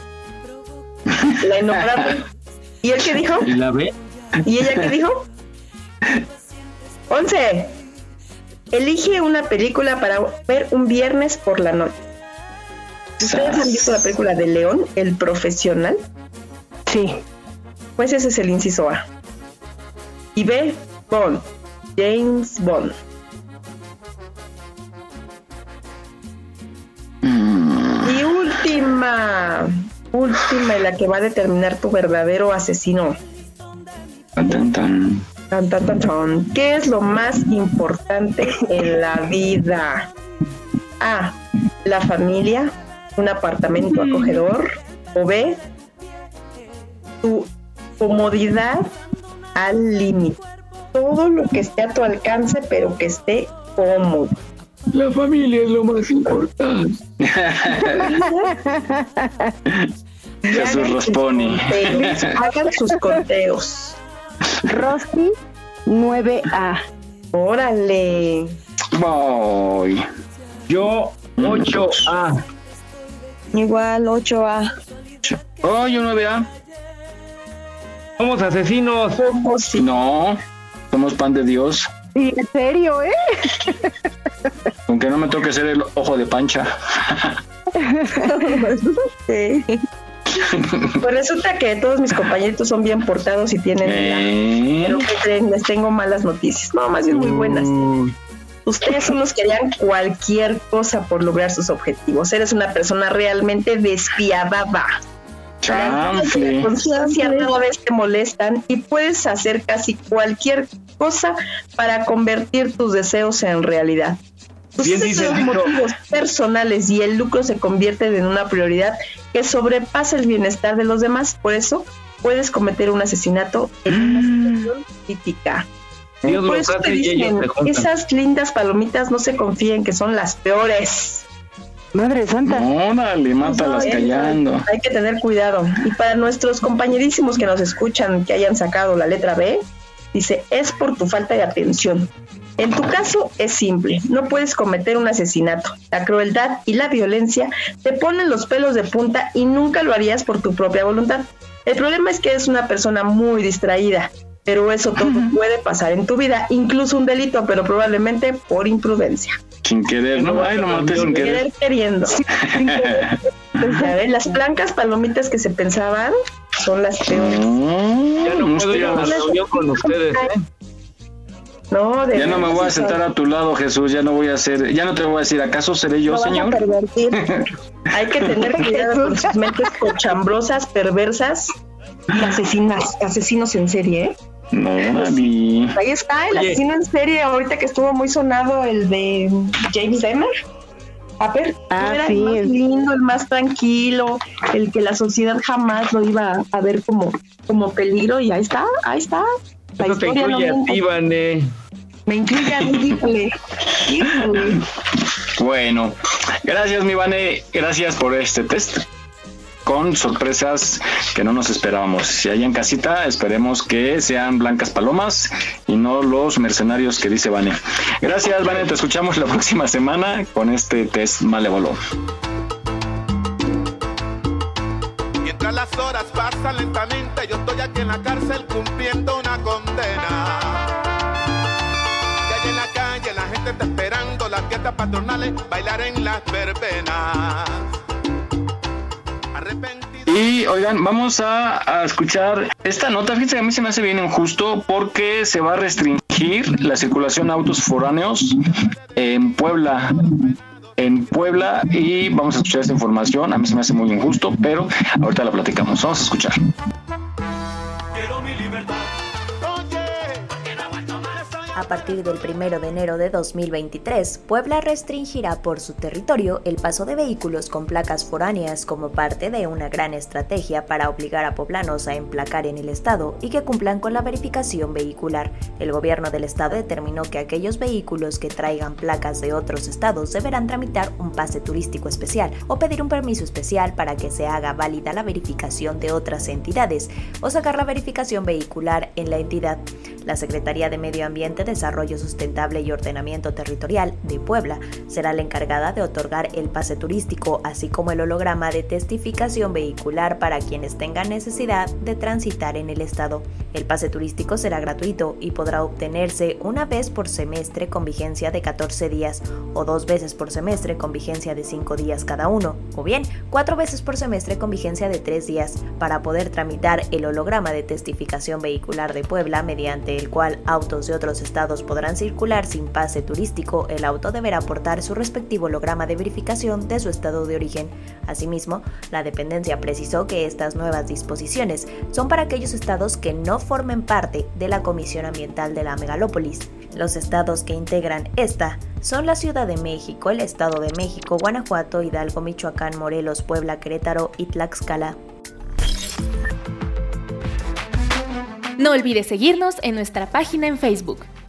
La innombrable. ¿Y él qué dijo? ¿Y la B? ¿Y ella qué dijo? 11. Elige una película para ver un viernes por la noche. ¿Ustedes han visto la película de León, el profesional? Sí. Pues ese es el inciso A. Y B, Bond. James Bond. Y última, última y la que va a determinar tu verdadero asesino. Tan, tan, tan. Tan, tan, tan, tan. ¿Qué es lo más importante en la vida? A. La familia, un apartamento acogedor. O B. Tu comodidad al límite. todo lo que esté a tu alcance, pero que esté cómodo. La familia es lo más importante. Jesús. Conteos, Hagan sus conteos. Rosy 9A. Órale. Voy. Yo 8A. Igual 8A. Oh, yo 9A. Somos asesinos. No, somos pan de Dios. Sí, en serio, ¿eh? Aunque no me toque ser el ojo de pancha. Sí. Pues resulta que todos mis compañeritos son bien portados y tienen Eh. Pero ¿qué creen? Les tengo malas noticias. No, más bien muy buenas. Ustedes son los que harían cualquier cosa por lograr sus objetivos. Eres una persona realmente despiadada. Chanfle. La conciencia rara vez te molestan y puedes hacer casi cualquier cosa para convertir tus deseos en realidad. Tus Bien dice el dicho. motivos personales y el lucro se convierten en una prioridad que sobrepasa el bienestar de los demás. Por eso puedes cometer un asesinato en una situación crítica. Dios Por eso te dicen, esas lindas palomitas no se confíen que son las peores. Madre santa. Órale, mátalas No, eh, callando. Hay que tener cuidado. Y para nuestros compañerísimos que nos escuchan, que hayan sacado la letra B, dice, es por tu falta de atención. En tu caso es simple, no puedes cometer un asesinato. La crueldad y la violencia te ponen los pelos de punta y nunca lo harías por tu propia voluntad. El problema es que eres una persona muy distraída, pero eso todo puede pasar en tu vida, incluso un delito, pero probablemente por imprudencia. Sin querer, ¿no? Ay, lo maté sin Querer querer. queriendo. Pues, ya ven, las blancas palomitas que se pensaban son las peores. Ya no puedo ir a la reunión con ustedes, ¿eh? No, de Ya no me voy a sentar a tu lado, Jesús. Ya no voy a hacer, ya no te voy a decir, ¿acaso seré yo, señor? Hay que tener cuidado con sus mentes cochambrosas, perversas y asesinas, asesinos en serie, ¿eh? No, Mami. Ahí está, el Oye. asesino en serie, ahorita que estuvo muy sonado el de James Demer. A ver, Ah, era sí, el más lindo, el más tranquilo, el que la sociedad jamás lo iba a ver como, como peligro, y ahí está, ahí está. La Eso te historia no incluye a miente. ti, Vane. Me incluye a mí, híjole. Híjole. Bueno, gracias, mi Vane. Gracias por este test. Con sorpresas que no nos esperábamos. Si hay en casita, esperemos que sean blancas palomas y no los mercenarios que dice Vane. Gracias, Vane. Te escuchamos la próxima semana con este test malévolo. Mientras las horas pasan lentamente, yo estoy aquí en la cárcel cumpliendo una condena. Patronales, bailar en las verbenas. Y oigan, vamos a, escuchar esta nota. Fíjense, a mí se me hace bien injusto porque se va a restringir la circulación de autos foráneos en Puebla. En Puebla, y vamos a escuchar esta información. A mí se me hace muy injusto, pero ahorita la platicamos. Vamos a escuchar. A partir del 1 de enero de 2023, Puebla restringirá por su territorio el paso de vehículos con placas foráneas como parte de una gran estrategia para obligar a poblanos a emplacar en el estado y que cumplan con la verificación vehicular. El gobierno del estado determinó que aquellos vehículos que traigan placas de otros estados deberán tramitar un pase turístico especial o pedir un permiso especial para que se haga válida la verificación de otras entidades o sacar la verificación vehicular en la entidad. La Secretaría de Medio Ambiente, Desarrollo Sustentable y Ordenamiento Territorial de Puebla será la encargada de otorgar el pase turístico, así como el holograma de testificación vehicular para quienes tengan necesidad de transitar en el estado. El pase turístico será gratuito y podrá obtenerse una vez por semestre con vigencia de 14 días o dos veces por semestre con vigencia de 5 días cada uno, o bien cuatro veces por semestre con vigencia de 3 días para poder tramitar el holograma de testificación vehicular de Puebla mediante el cual autos de otros estados podrán circular sin pase turístico, el auto deberá aportar su respectivo holograma de verificación de su estado de origen. Asimismo, la dependencia precisó que estas nuevas disposiciones son para aquellos estados que no formen parte de la Comisión Ambiental de la Megalópolis. Los estados que integran esta son la Ciudad de México, el Estado de México, Guanajuato, Hidalgo, Michoacán, Morelos, Puebla, Querétaro y Tlaxcala. No olvides seguirnos en nuestra página en Facebook.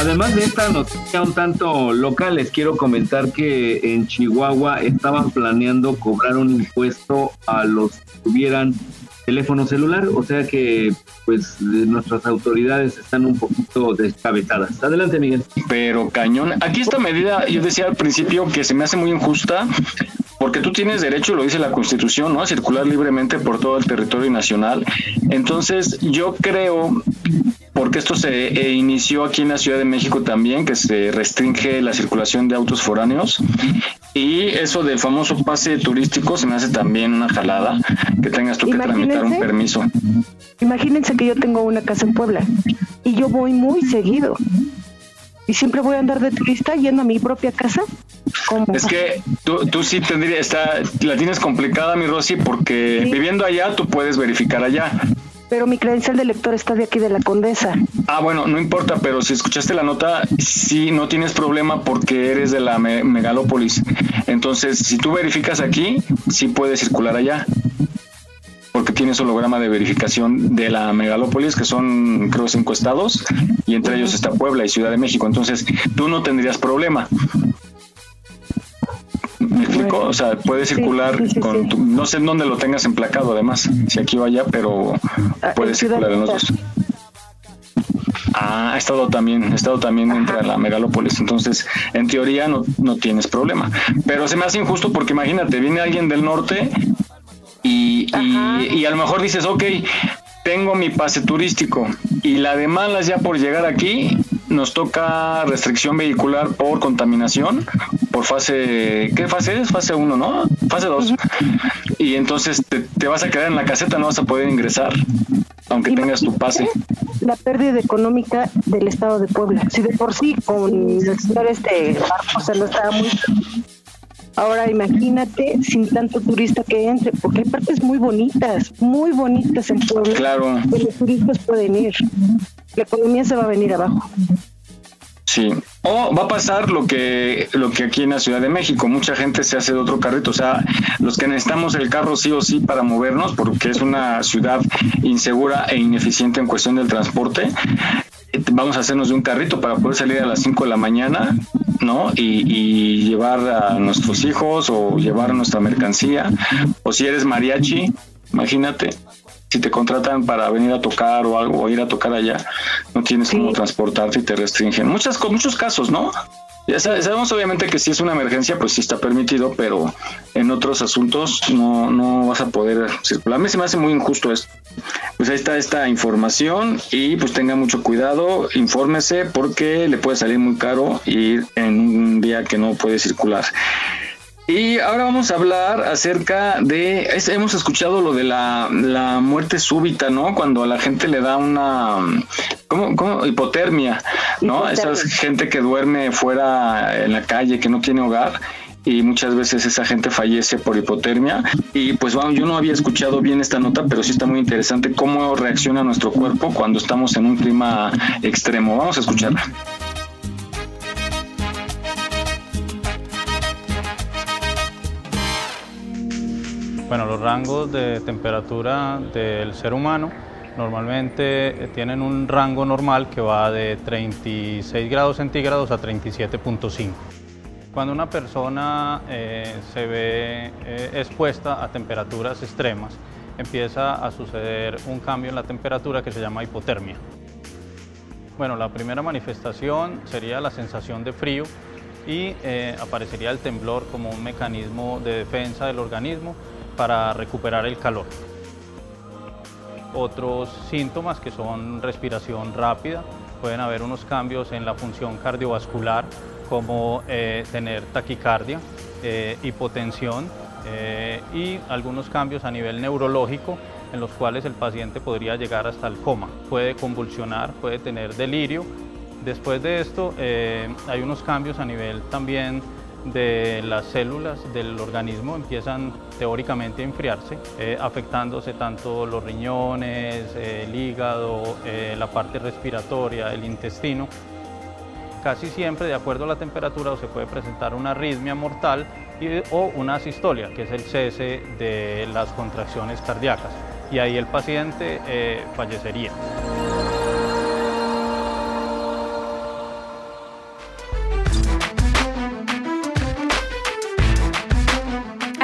Además de esta noticia un tanto local, les quiero comentar que en Chihuahua estaban planeando cobrar un impuesto a los que tuvieran teléfono celular, o sea que pues nuestras autoridades están un poquito descabezadas. Adelante, Miguel. Pero cañón. Aquí esta medida, yo decía al principio que se me hace muy injusta porque tú tienes derecho, lo dice la Constitución, ¿no? A circular libremente por todo el territorio nacional. Entonces, yo creo, porque esto se eh, inició aquí en la Ciudad de México también, que se restringe la circulación de autos foráneos. Y eso del famoso pase turístico se me hace también una jalada, que tengas tú que tramitar un permiso. Imagínense que yo tengo una casa en Puebla y yo voy muy seguido. Y siempre voy a andar de turista yendo a mi propia casa. ¿Cómo? Es que tú, tú sí tendrías, está, la tienes complicada, mi Rosy, porque viviendo allá tú puedes verificar allá. Pero mi credencial de lector está de aquí de la Condesa. Ah, bueno, no importa, pero si escuchaste la nota, sí no tienes problema porque eres de la me- megalópolis. Entonces, si tú verificas aquí, sí puedes circular allá. Porque tienes holograma de verificación de la megalópolis, que son, creo, cinco estados, y entre ellos está Puebla y Ciudad de México. Entonces, tú no tendrías problema. ¿Me explico? O sea, puedes circular con tu- no sé en dónde lo tengas emplacado además, si aquí o allá, pero puedes circular en los dos. Ah, ha estado también, ha estado también entre la megalópolis, entonces en teoría no, no tienes problema. Pero se me hace injusto porque imagínate, viene alguien del norte y, y, y a lo mejor dices, ok, tengo mi pase turístico y la de malas ya por llegar aquí nos toca restricción vehicular por contaminación, por fase, ¿qué fase es? Fase 1, ¿no? Fase 2. Y entonces te, te vas a quedar en la caseta, no vas a poder ingresar, aunque tengas tu pase. La pérdida económica del estado de Puebla. Si de por sí con el señor este barco se no estaba muy... Ahora imagínate sin tanto turista que entre, porque hay partes muy bonitas, muy bonitas en Puebla. Claro. Que los turistas pueden ir. La economía se va a venir abajo. Sí. O va a pasar lo que lo que aquí en la Ciudad de México, mucha gente se hace de otro carrito, o sea, los que necesitamos el carro sí o sí para movernos, porque es una ciudad insegura e ineficiente en cuestión del transporte, vamos a hacernos de un carrito para poder salir a las 5 de la mañana, ¿no? Y, y llevar a nuestros hijos o llevar nuestra mercancía, o si eres mariachi, imagínate. Si te contratan para venir a tocar o algo, o ir a tocar allá, no tienes cómo transportarte y te restringen. Muchas, con muchos casos, ¿no? Sabemos obviamente que si es una emergencia, pues sí está permitido, pero en otros asuntos no, no vas a poder circular. A mí se me hace muy injusto esto. Pues ahí está esta información y pues tenga mucho cuidado, infórmese porque le puede salir muy caro ir en un día que no puede circular. Y ahora vamos a hablar acerca de, es- hemos escuchado lo de la, la muerte súbita, ¿no? Cuando a la gente le da una, ¿cómo? cómo? Hipotermia, ¿no? Esa es gente que duerme fuera en la calle, que no tiene hogar. Y muchas veces esa gente fallece por hipotermia. Y pues bueno, yo no había escuchado bien esta nota, pero sí está muy interesante cómo reacciona nuestro cuerpo cuando estamos en un clima extremo. Vamos a escucharla. Bueno, los rangos de temperatura del ser humano normalmente eh, tienen un rango normal que va de 36 grados centígrados a 37.5. Cuando una persona eh, se ve eh, expuesta a temperaturas extremas, empieza a suceder un cambio en la temperatura que se llama hipotermia. Bueno, la primera manifestación sería la sensación de frío y aparecería el temblor como un mecanismo de defensa del organismo para recuperar el calor. Otros síntomas que son respiración rápida, pueden haber unos cambios en la función cardiovascular como eh, tener taquicardia, eh, hipotensión eh, y algunos cambios a nivel neurológico en los cuales el paciente podría llegar hasta el coma. Puede convulsionar, puede tener delirio Después de esto eh, hay unos cambios a nivel también de las células del organismo, empiezan teóricamente a enfriarse, eh, afectándose tanto los riñones, el hígado, eh, la parte respiratoria, el intestino. Casi siempre, de acuerdo a la temperatura, se puede presentar una arritmia mortal o una asistolia, que es el cese de las contracciones cardíacas. Y ahí el paciente eh, fallecería.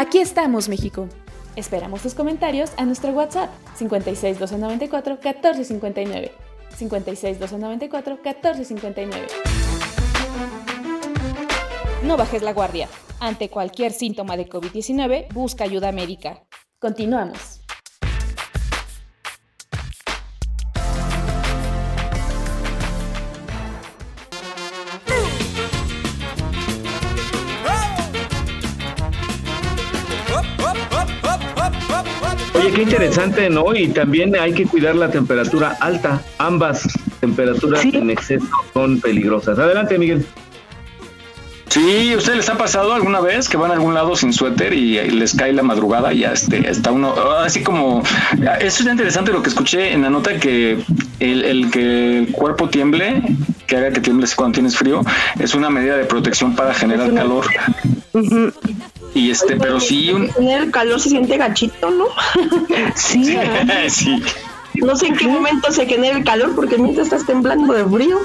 Aquí estamos, México. Esperamos tus comentarios a nuestro WhatsApp 56 294 1459. 56 294 1459. No bajes la guardia. Ante cualquier síntoma de COVID-19, busca ayuda médica. Continuamos. Qué interesante, ¿no? Y también hay que cuidar la temperatura alta. Ambas temperaturas en exceso son peligrosas. Adelante, Miguel. Sí, ¿ustedes les ha pasado alguna vez que van a algún lado sin suéter y, y les cae la madrugada y ya este, está uno, así como, eso es interesante lo que escuché en la nota que el, el que el cuerpo tiemble, que haga que tiembles cuando tienes frío, es una medida de protección para generar calor. Y este, pero sí, un, Tener el calor se siente gachito, ¿no? sí, sí, No sé en qué momento se genera el calor porque mientras estás temblando de frío.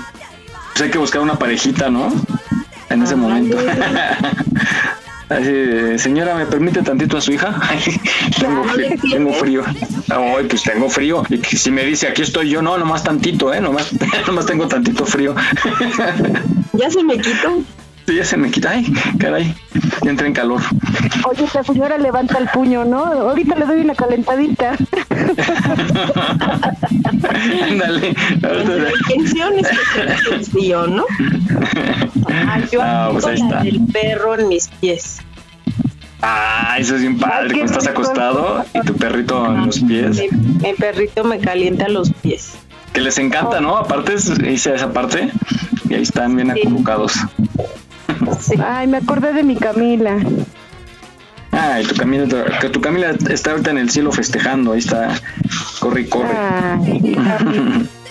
pues hay que buscar una parejita, ¿no? En ese momento. Así, señora, ¿me permite tantito a su hija? tengo, frío, tengo frío. Ay, pues tengo frío. Y que si me dice, aquí estoy yo, no, nomás tantito, ¿eh? Nomás, nomás tengo tantito frío. ya se me quitó. Sí, ya se me quita. Ay, caray, ya entré en calor. Oye, esta señora levanta el puño, ¿no? Ahorita le doy una calentadita. Ándale. La intención es que el frío, ¿no? Ay, yo Ah, pues ahí tengo la está. del perro en mis pies. Ah, eso es bien padre. Cuando estás acostado y tu perrito en los pies. Mi, mi perrito me calienta los pies. Que les encanta, ¿no? Aparte, hice esa parte y ahí están bien acurrucados. Ay, me acordé de mi Camila. Ay, tu Camila, tu Camila está ahorita en el cielo festejando, ahí está, corre y corre.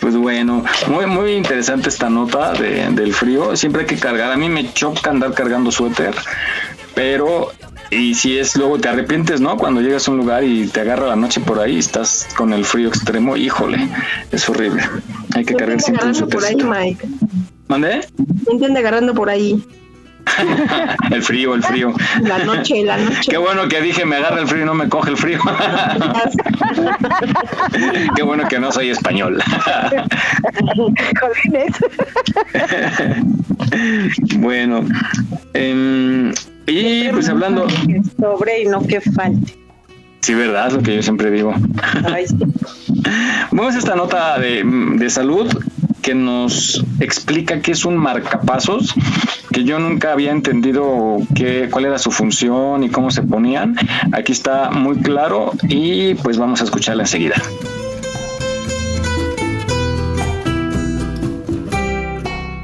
Pues bueno, muy muy interesante esta nota de- del frío. Siempre hay que cargar. A mí me choca andar cargando suéter, pero y si es luego te arrepientes, ¿no? Cuando llegas a un lugar y te agarra la noche por ahí, y estás con el frío extremo, híjole, es horrible. Hay que cargar siempre un agarrando ¿Mandé? Sienten agarrando por ahí. El frío, el frío. La noche, la noche. Qué bueno que dije me agarra el frío y no me coge el frío. Qué bueno que no soy español. bueno, em, y pues hablando, sobre y no que falte. sí, verdad, es lo que yo siempre digo. Vamos a esta nota de, de salud que nos explica qué es un marcapasos, que yo nunca había entendido qué, cuál era su función y cómo se ponían. Aquí está muy claro y pues vamos a escucharla enseguida.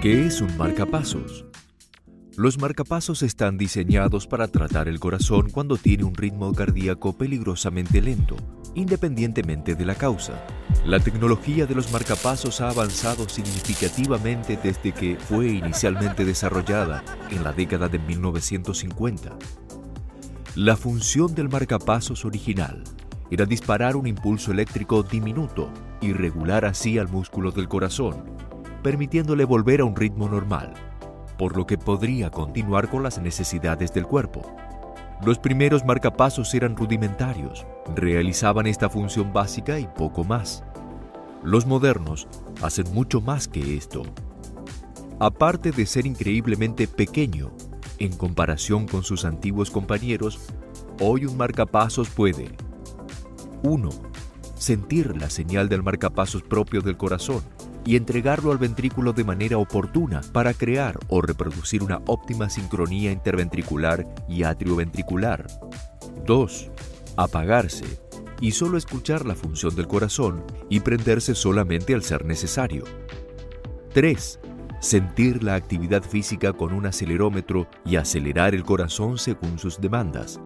¿Qué es un marcapasos? Los marcapasos están diseñados para tratar el corazón cuando tiene un ritmo cardíaco peligrosamente lento, independientemente de la causa. La tecnología de los marcapasos ha avanzado significativamente desde que fue inicialmente desarrollada en la década de 1950. La función del marcapasos original era disparar un impulso eléctrico diminuto y regular así al músculo del corazón, permitiéndole volver a un ritmo normal, por lo que podría continuar con las necesidades del cuerpo. Los primeros marcapasos eran rudimentarios, realizaban esta función básica y poco más. Los modernos hacen mucho más que esto. Aparte de ser increíblemente pequeño en comparación con sus antiguos compañeros, hoy un marcapasos puede 1. Sentir la señal del marcapasos propio del corazón y entregarlo al ventrículo de manera oportuna para crear o reproducir una óptima sincronía interventricular y atrioventricular. 2. Apagarse y solo escuchar la función del corazón y prenderse solamente al ser necesario. 3. Sentir la actividad física con un acelerómetro y acelerar el corazón según sus demandas.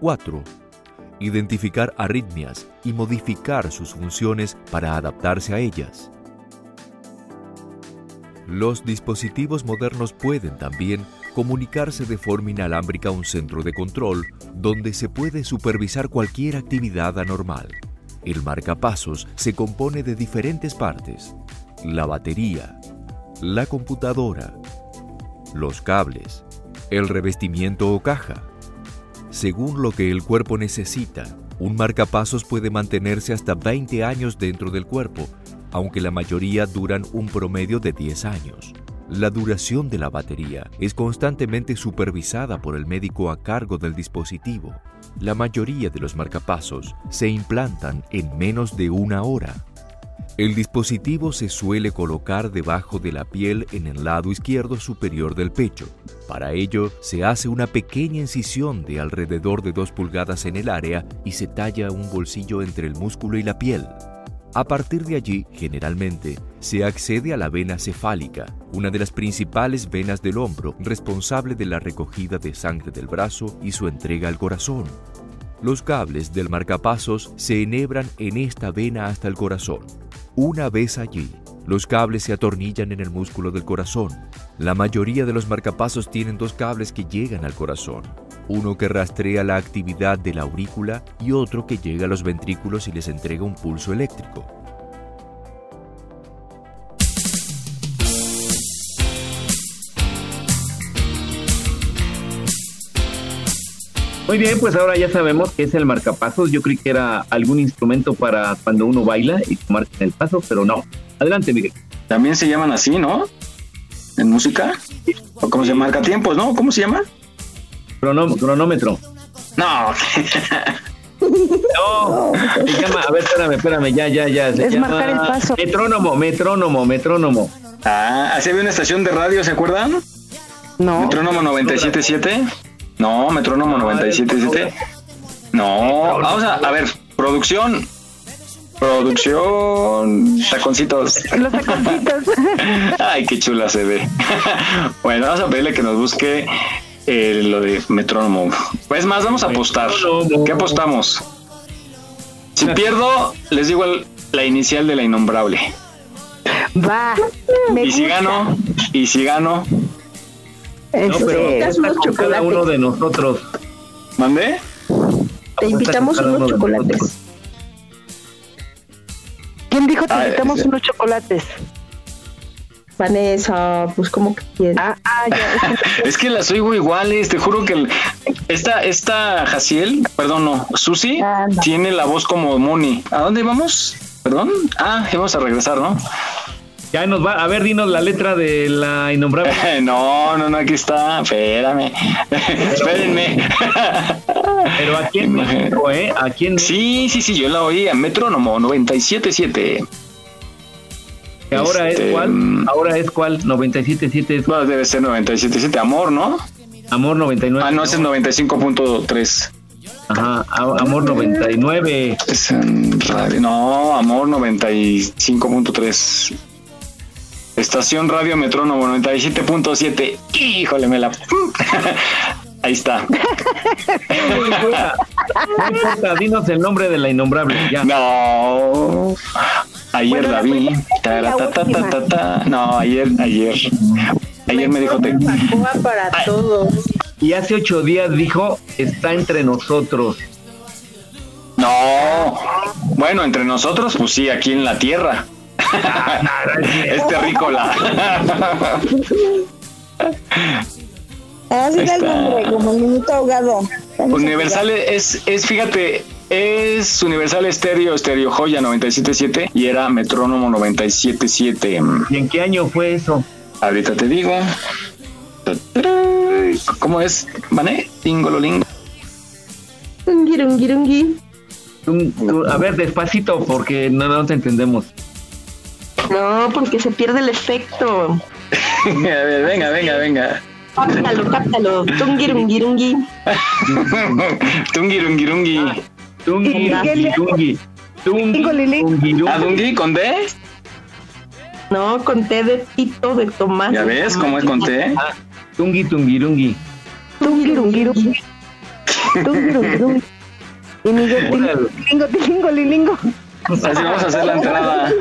4. Identificar arritmias y modificar sus funciones para adaptarse a ellas. Los dispositivos modernos pueden también comunicarse de forma inalámbrica a un centro de control donde se puede supervisar cualquier actividad anormal. El marcapasos se compone de diferentes partes. La batería, la computadora, los cables, el revestimiento o caja. Según lo que el cuerpo necesita, un marcapasos puede mantenerse hasta 20 años dentro del cuerpo, aunque la mayoría duran un promedio de 10 años. La duración de la batería es constantemente supervisada por el médico a cargo del dispositivo. La mayoría de los marcapasos se implantan en menos de una hora. El dispositivo se suele colocar debajo de la piel en el lado izquierdo superior del pecho. Para ello, se hace una pequeña incisión de alrededor de 2 pulgadas en el área y se talla un bolsillo entre el músculo y la piel. A partir de allí, generalmente, se accede a la vena cefálica, una de las principales venas del hombro responsable de la recogida de sangre del brazo y su entrega al corazón. Los cables del marcapasos se enhebran en esta vena hasta el corazón. Una vez allí, los cables se atornillan en el músculo del corazón. La mayoría de los marcapasos tienen dos cables que llegan al corazón, uno que rastrea la actividad de la aurícula y otro que llega a los ventrículos y les entrega un pulso eléctrico. Muy bien, pues ahora ya sabemos que es el marcapasos. Yo creí que era algún instrumento para cuando uno baila y tomar el paso, pero no. Adelante, Miguel. También se llaman así, ¿no? En música. O cómo se marca tiempos, ¿no? ¿Cómo se llama? Cronó- cronómetro. No. No, se llama, a ver, espérame, espérame, ya, ya, ya. Se Es llama marcar el paso. Metrónomo, metrónomo, metrónomo. Ah, así había una estación de radio, ¿se acuerdan? No. Metrónomo 977. No, Metrónomo 977. No, vamos a, a ver, producción. Producción. Taconcitos. Los taconcitos. Ay, qué chula se ve. bueno, vamos a pedirle que nos busque eh, lo de metrónomo. Pues más, vamos a apostar. ¿Qué apostamos? Si pierdo, les digo el- la inicial de la innombrable. Va. Me Y si gusta. gano, y si gano, No, pero Este, unos con cada uno de nosotros. ¿mandé? Te invitamos uno unos chocolates. ¿Quién dijo te Ah, invitamos ese. unos chocolates? Vanessa, pues como que quieres. Ah, ah, ya. Es que las oigo iguales, te juro que el- esta, esta Jaciel, perdón, no, Susi, tiene la voz como Moni. ¿A dónde vamos? Perdón. Ah, vamos a regresar, ¿no? Ya nos va, a ver, dinos la letra de la innombrable. No, no, no, aquí está. Espérame. Espérenme. Pero aquí en México, ¿eh? Aquí en Sí, sí, sí, yo la oí a Metrónomo 977. Que ahora Este, es cuál, ahora es cuál, 97.7 es Bueno, debe ser 977. Amor, ¿no? Amor 99. Ah, no, ese es 95.3. Ajá, Amor 99. Es en radio. No, Amor 95.3. Estación Radio Metrónomo 97.7. Híjole, me la. Ahí está. No importa, dinos el nombre de la innombrable, ya. No. Ayer Bueno, la la vi. y la Taratatatatata. No, ayer, ayer. Ayer me dijo. te- todos. Y hace ocho días dijo, está entre nosotros. No. Bueno, entre nosotros, pues sí, aquí en la tierra. es terrícola. Así está. nombre, como el minuto ahogado. Universal es, es, fíjate, es Universal Estéreo, Estéreo Joya 977 y era Metrónomo 977. ¿Y en qué año fue eso? Ahorita te digo. ¿Cómo es? ¿Mané? Tingololing. Rungi, rungi, rungi. Tú- tú- a ver, despacito, porque no, no te entendemos. No, porque se pierde el efecto. A ver, venga, venga, venga. Cáptalo, cáptalo. Tungi, rungi, rungi. Tungirungirungi. Tungi, Miguel. tungi, tungi, Tingo, Lili. tungi, ¿A Dungi con D? No, con té de tito de tomate. ¿Ya ves cómo es con té? Tungi, tungirungi. Tungirungirungi. Tungirungirungi. Y Miguel, tilingo, tilingo, lilingo. Así vamos a hacer la entrada.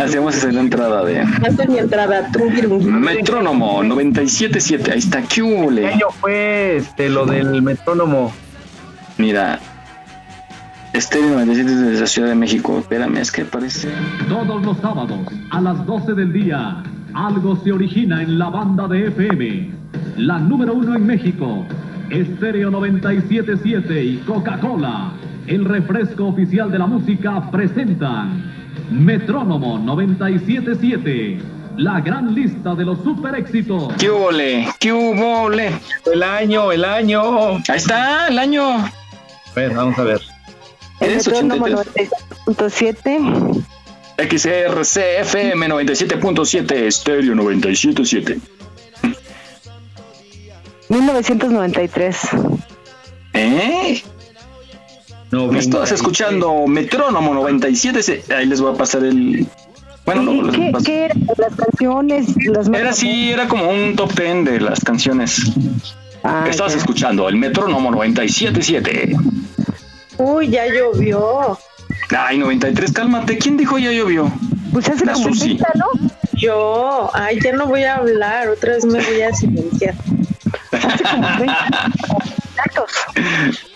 Así vamos a hacer la entrada de es mi entrada. Metrónomo 977. Ahí está, ¿qué hubo, ¿Qué año fue este, lo del metrónomo? Mira. Estéreo 97 de la Ciudad de México. Espérame, es que parece. Todos los sábados a las 12 del día, algo se origina en la banda de FM. La número uno en México, Estéreo 977 y Coca-Cola, el refresco oficial de la música, presentan Metrónomo 977, la gran lista de los super éxitos. ¿Qué hubo, le? ¿Qué hubo, le? El año, el año. Ahí está, el año. A ver, vamos a ver. El Es metrónomo 83. 96.7. XRCFM 97.7, Estéreo 977. 1993. ¿Eh? Me estás escuchando Metrónomo 97. se- Ahí les voy a pasar el. Bueno, les ¿Qué, paso. qué eran las canciones? Las Era así, era como un top 10 de las canciones. Ah, Estabas escuchando el Metrónomo 977. Uy, ya llovió. Ay, 93, cálmate. ¿Quién dijo ya llovió? Pues hace La Susi. ¿no? Yo. Ay, ya no voy a hablar. Otra vez me voy a silenciar.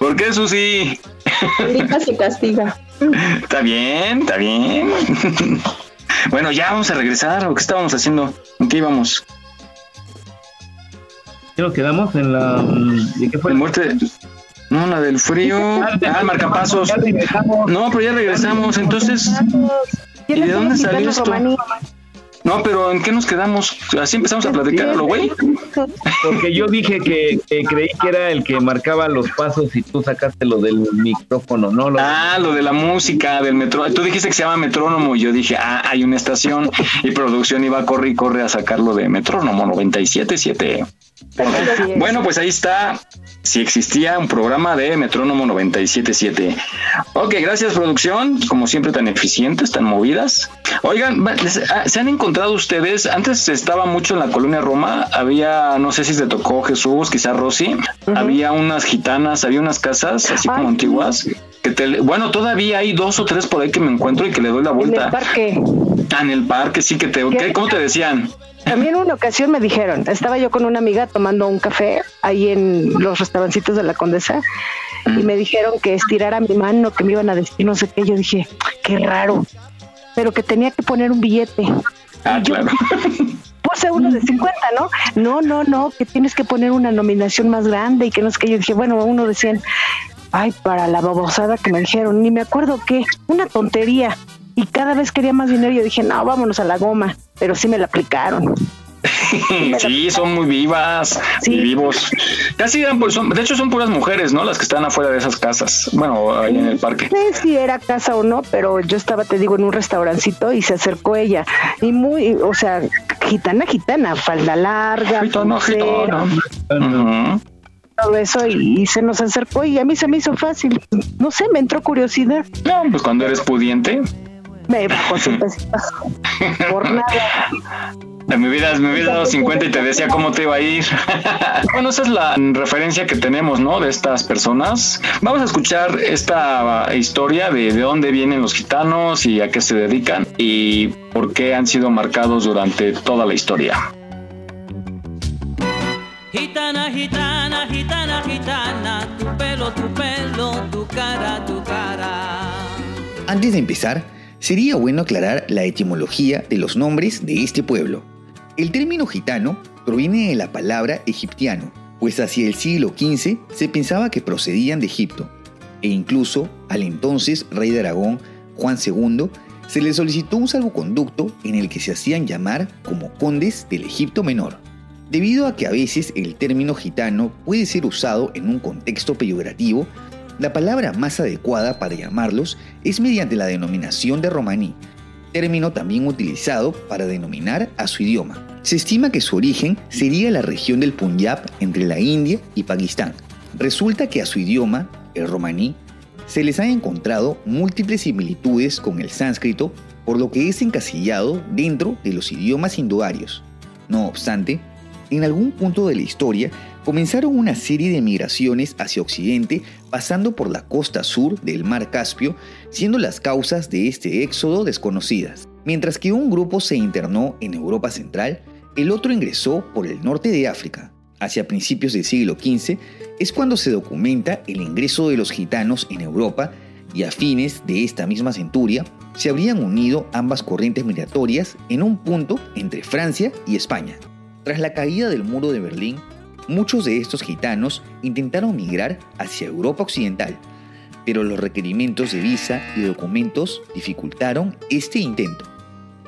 ¿Por qué, Susi? Ahorita se castiga. Está bien, está bien. bueno, ya vamos a regresar. ¿O qué estábamos haciendo? ¿En qué íbamos? ¿Qué nos quedamos en la. ¿De qué fue? La muerte. No, la del frío. Ah, marcapasos. Ya regresamos. No, pero ya regresamos. Entonces, ¿y de dónde salió esto? No, pero ¿en qué nos quedamos? Así empezamos a platicar, ¿lo güey? Porque yo dije que, que creí que era el que marcaba los pasos y tú sacaste lo del micrófono, ¿no? Lo- Ah, lo de la música, del metro. Tú dijiste que se llama metrónomo y yo dije, ah, hay una estación y producción iba a correr y corre a sacarlo de metrónomo 977. Bueno, pues ahí está. Si existía un programa de Metrónomo 977. Ok, gracias producción. Como siempre tan eficientes, tan movidas. Oigan, ah, ¿se han encontrado ustedes? Antes estaba mucho en la colonia Roma. Había, no sé si te tocó Jesús, quizá Rosy. Había unas gitanas, había unas casas así como antiguas. Que te, bueno, todavía hay dos o tres por ahí que me encuentro y que le doy la En vuelta. el parque. En el parque, sí que te... ¿qué? ¿Cómo te decían? También una ocasión me dijeron, estaba yo con una amiga tomando un café ahí en los restaurancitos de la Condesa y me dijeron que estirara mi mano, que me iban a decir no sé qué. Yo dije, qué raro, pero que tenía que poner un billete. Ah, claro. Puse uno de 50, ¿no? No, no, no, que tienes que poner una nominación más grande y que no sé qué. Yo dije, bueno, uno de 100. Ay, para la babosada que me dijeron, ni me acuerdo qué, una tontería. Y cada vez quería más dinero. Yo dije, no, vámonos a la goma. Pero sí me la aplicaron. Sí, son muy vivas y vivos. Casi eran, pues, son- de hecho son puras mujeres, ¿no? Las que están afuera de esas casas. Bueno, ahí en el parque. No sé si era casa o no, pero yo estaba, te digo, en un restaurancito y se acercó ella. Y muy, o sea, gitana, gitana, falda larga, pulsera, todo eso, y, y se nos acercó y a mí se me hizo fácil. No sé, me entró curiosidad. No, pues cuando eres pudiente. Me bajó su pesito. Por nada. Me hubieras, me hubieras dado 50 y te decía cómo te iba a ir. bueno, esa es la referencia que tenemos, ¿no? De estas personas. Vamos a escuchar esta historia de de dónde vienen los gitanos y a qué se dedican y por qué han sido marcados durante toda la historia. Gitana, gitana, gitana, gitana, tu pelo, tu pelo, tu cara, tu cara. Antes de empezar, sería bueno aclarar la etimología de los nombres de este pueblo. El término gitano proviene de la palabra egiptiano, pues hacia el siglo XV se pensaba que procedían de Egipto, e incluso al entonces rey de Aragón, Juan II, se le solicitó un salvoconducto en el que se hacían llamar como condes del Egipto Menor. Debido a que a veces el término gitano puede ser usado en un contexto peyorativo, la palabra más adecuada para llamarlos es mediante la denominación de romaní, término también utilizado para denominar a su idioma. Se estima que su origen sería la región del Punjab entre la India y Pakistán. Resulta que a su idioma, el romaní, se les han encontrado múltiples similitudes con el sánscrito por lo que es encasillado dentro de los idiomas indoarios. No obstante, en algún punto de la historia comenzaron una serie de migraciones hacia Occidente pasando por la costa sur del mar Caspio, siendo las causas de este éxodo desconocidas. Mientras que un grupo se internó en Europa Central, el otro ingresó por el norte de África. Hacia principios del siglo XV es cuando se documenta el ingreso de los gitanos en Europa y a fines de esta misma centuria se habrían unido ambas corrientes migratorias en un punto entre Francia y España. Tras la caída del muro de Berlín, muchos de estos gitanos intentaron migrar hacia Europa Occidental, pero los requerimientos de visa y documentos dificultaron este intento.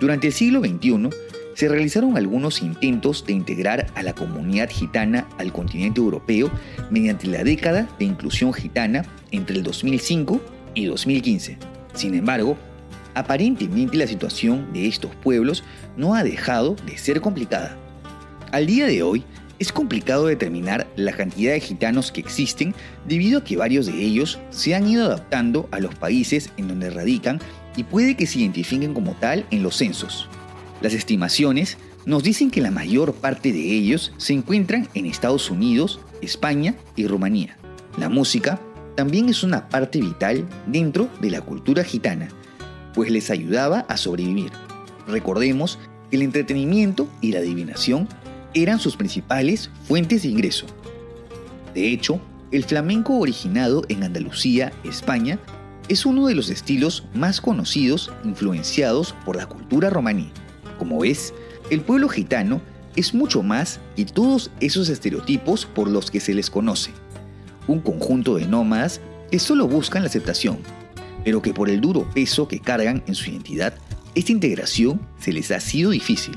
Durante el siglo XXI, se realizaron algunos intentos de integrar a la comunidad gitana al continente europeo mediante la década de inclusión gitana entre el 2005 y 2015. Sin embargo, aparentemente la situación de estos pueblos no ha dejado de ser complicada. Al día de hoy, es complicado determinar la cantidad de gitanos que existen debido a que varios de ellos se han ido adaptando a los países en donde radican y puede que se identifiquen como tal en los censos. Las estimaciones nos dicen que la mayor parte de ellos se encuentran en Estados Unidos, España y Rumanía. La música también es una parte vital dentro de la cultura gitana, pues les ayudaba a sobrevivir. Recordemos que el entretenimiento y la adivinación eran sus principales fuentes de ingreso. De hecho, el flamenco originado en Andalucía, España, es uno de los estilos más conocidos influenciados por la cultura romaní. Como ves, el pueblo gitano es mucho más que todos esos estereotipos por los que se les conoce. Un conjunto de nómadas que solo buscan la aceptación, pero que por el duro peso que cargan en su identidad, esta integración se les ha sido difícil.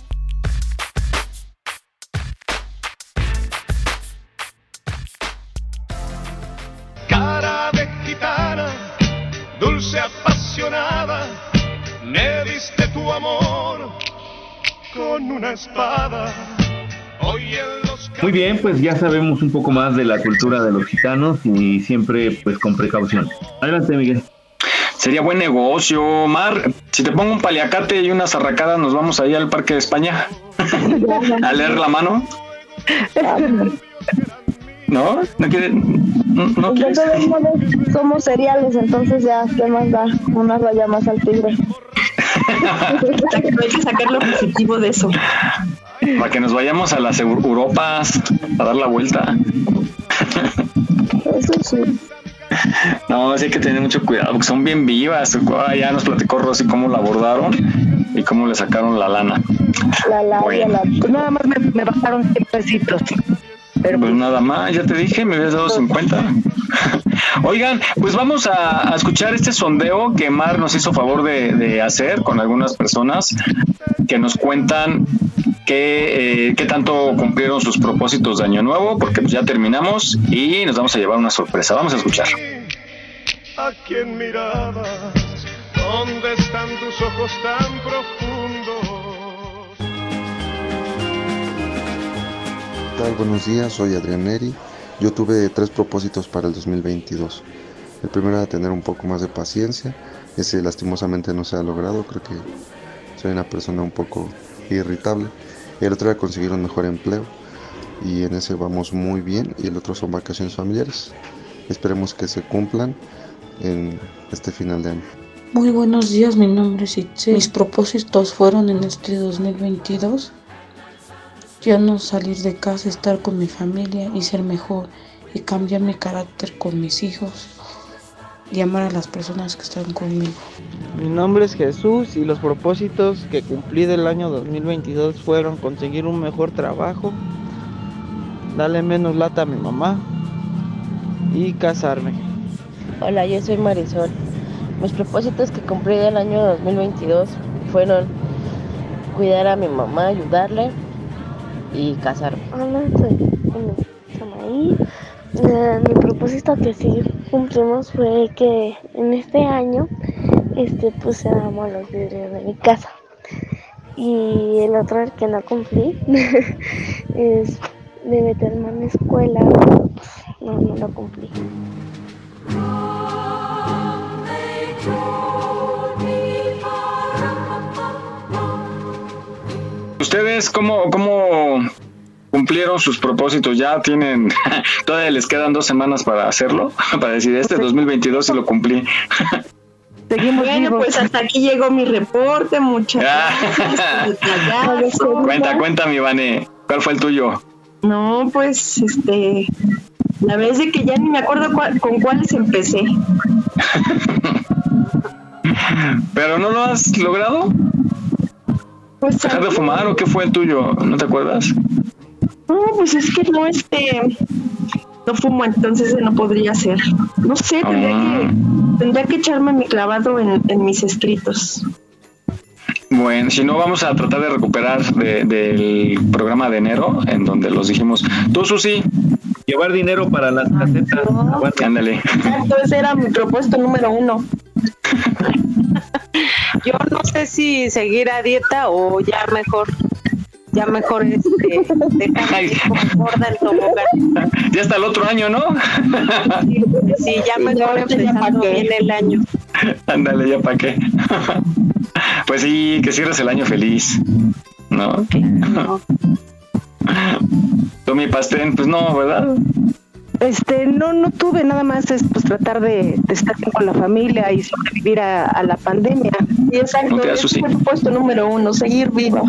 Tu amor con una espada. Hoy en los Muy bien, pues ya sabemos un poco más de la cultura de los gitanos y siempre pues con precaución. Adelante, Miguel. Sería buen negocio, Mar. Si te pongo un paliacate y unas arracadas, nos vamos ahí al Parque de España a leer la mano. ¿No? ¿No quieren? ¿No, no De quieres? somos cereales, entonces ya, ¿qué más da? Una raya más al tigre. Hay que sacar lo positivo de eso. Para que nos vayamos a las Eu- Europas a dar la vuelta. Eso sí. No, sí hay que tener mucho cuidado porque son bien vivas. Ah, Ya nos platicó Rosy cómo la abordaron y cómo le sacaron la lana. La labia, Bueno. la... Pues nada más me, me bajaron 100 pesitos. Pues nada más, ya te dije, me habías dado 50. Oigan, pues vamos a, a escuchar este sondeo que Mar nos hizo favor de, de hacer con algunas personas que nos cuentan qué, eh, qué tanto cumplieron sus propósitos de Año Nuevo, porque pues ya terminamos y nos vamos a llevar una sorpresa. Vamos a escuchar. ¿A quién mirabas? ¿Dónde están tus ojos tan profundos? ¿Qué tal? Buenos días, soy Adrián Neri. Yo tuve tres propósitos para el 2022. El primero era tener un poco más de paciencia. Ese lastimosamente no se ha logrado. Creo que soy una persona un poco irritable. El otro era conseguir un mejor empleo. Y en ese vamos muy bien. Y el otro son vacaciones familiares. Esperemos que se cumplan en este final de año. Muy buenos días, mi nombre es Itzel. Mis propósitos fueron en este 2022 ya no salir de casa, estar con mi familia y ser mejor y cambiar mi carácter con mis hijos y amar a las personas que están conmigo. Mi nombre es Jesús y los propósitos que cumplí del año 2022 fueron conseguir un mejor trabajo, darle menos lata a mi mamá y casarme. Hola, yo soy Marisol. Mis propósitos que cumplí del año 2022 fueron cuidar a mi mamá, ayudarle y casarme. Hola, soy y eh, mi propósito que sí cumplimos fue que en este año este pusiéramos los vidrios de mi casa. Y el otro el que no cumplí es de meterme a la escuela, pero pues no, no lo cumplí. ¿Ustedes cómo, cómo cumplieron sus propósitos? ¿Ya tienen, todavía les quedan dos semanas para hacerlo? Para decir, este 2022 sí lo cumplí. Seguimos bueno, pues hasta aquí llegó mi reporte, muchachos. cuenta, cuenta, mi Vane. ¿Cuál fue el tuyo? No, pues, este, la vez de que ya ni me acuerdo con cuáles empecé. ¿Pero no lo has logrado? Pues, ¿Dejar de fumar o qué fue el tuyo? ¿No te acuerdas? No, pues es que no, este, no fumo, entonces no podría ser. No sé, tendría, que, Ah. tendría que echarme mi clavado en, en mis escritos. Bueno, si no, vamos a tratar de recuperar de- del programa de enero, en donde los dijimos, tú, Susi, Llevar dinero para las casetas. Aguanta. ándale. Ese era mi propósito número uno. Yo no sé si seguir a dieta o ya mejor, ya mejor este, dejar de ir como gorda tobogán. Ya hasta el otro año, ¿no? Sí, ya mejor empezando bien el año. Ándale, ya para qué. Pues sí, que cierres el año feliz, ¿no? Tú, mi pastel, pues no, ¿verdad? Este, no, no tuve nada más es pues tratar de, de estar bien con la familia y sobrevivir a, a la pandemia. Y exacto, No asustes. fue mi puesto número uno, seguir viva.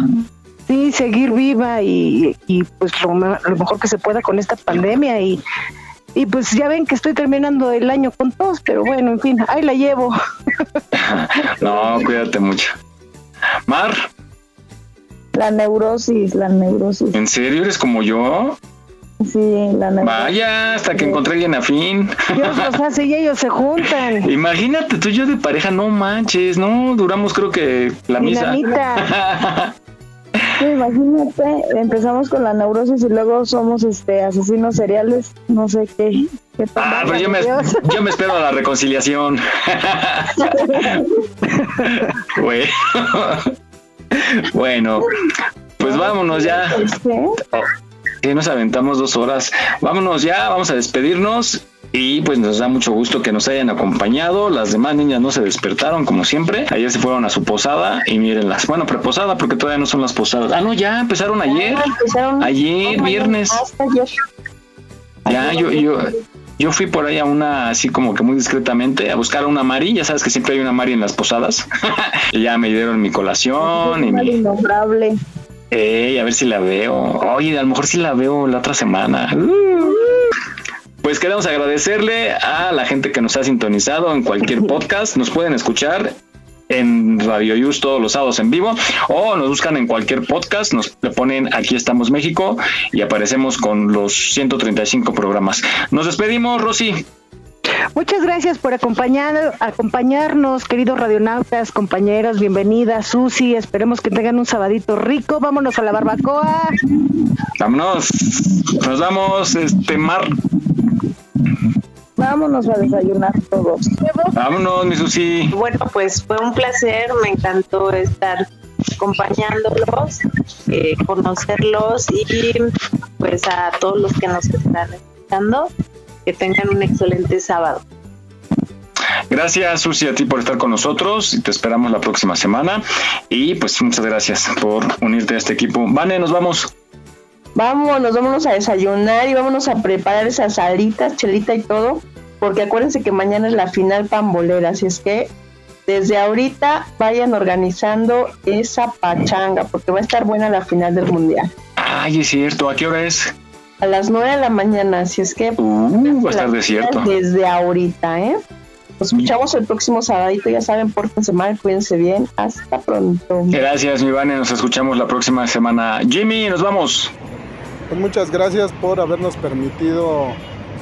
Sí, seguir viva y, y pues lo, lo mejor que se pueda con esta pandemia y, y pues ya ven que estoy terminando el año con tos, pero bueno, en fin, ahí la llevo. No, cuídate mucho. Mar, La neurosis, la neurosis. ¿en serio eres como yo? Sí, la neurosis. Vaya, hasta que encontré a alguien afín. Dios los hace y ellos se juntan. Imagínate tú y yo de pareja, no manches, no, duramos creo que la misa. Dinamita. Sí, imagínate, empezamos con la neurosis y luego somos este asesinos seriales, no sé qué. qué Ah, pero yo me, yo me espero a la reconciliación. Bueno. bueno, pues vámonos ya. Que nos aventamos dos horas. Vámonos ya, vamos a despedirnos. Y pues nos da mucho gusto que nos hayan acompañado. Las demás niñas no se despertaron como siempre. Ayer se fueron a su posada y mírenlas. Bueno, preposada porque todavía no son las posadas. Ah, no, ya empezaron ayer. empezaron Ayer, no, viernes. Ayer. Ya, yo, yo, yo fui por ahí a una, así como que muy discretamente, a buscar a una Mari. Ya sabes que siempre hay una Mari en las posadas. y ya me dieron mi colación y mi. innombrable. Ey, a ver si la veo. Oye, a lo mejor sí la veo la otra semana. Pues queremos agradecerle a la gente que nos ha sintonizado en cualquier podcast. Nos pueden escuchar en Radio Yus todos los sábados en vivo o nos buscan en cualquier podcast, nos le ponen aquí estamos México y aparecemos con los 135 programas. Nos despedimos, Rosy. Muchas gracias por acompañar, acompañarnos, queridos radionautas, compañeros, bienvenida, Susi, esperemos que tengan un sabadito rico, vámonos a la barbacoa. Vámonos. Nos vamos, este Mar. Vámonos a desayunar todos. Vámonos, mi Susi. Bueno, pues fue un placer, me encantó estar acompañándolos, eh, conocerlos y pues a todos los que nos están escuchando, que tengan un excelente sábado. Gracias, Susi, a ti por estar con nosotros. y Te esperamos la próxima semana. Y pues muchas gracias por unirte a este equipo. Vane, nos vamos. Vámonos, vámonos a desayunar y vámonos a preparar esas salitas, chelita y todo, porque acuérdense que mañana es la final pambolera, así es que desde ahorita vayan organizando esa pachanga, porque va a estar buena la final del mundial. Ay, es cierto. ¿A qué hora es? A las 9 de la mañana, así es que Uh, va a estar desierto. desde ahorita, ¿eh? Nos escuchamos el próximo sabadito, ya saben, pórtense mal, cuídense bien, hasta pronto. Gracias, mi Vane. Nos escuchamos la próxima semana. Jimmy, nos vamos. Pues muchas gracias por habernos permitido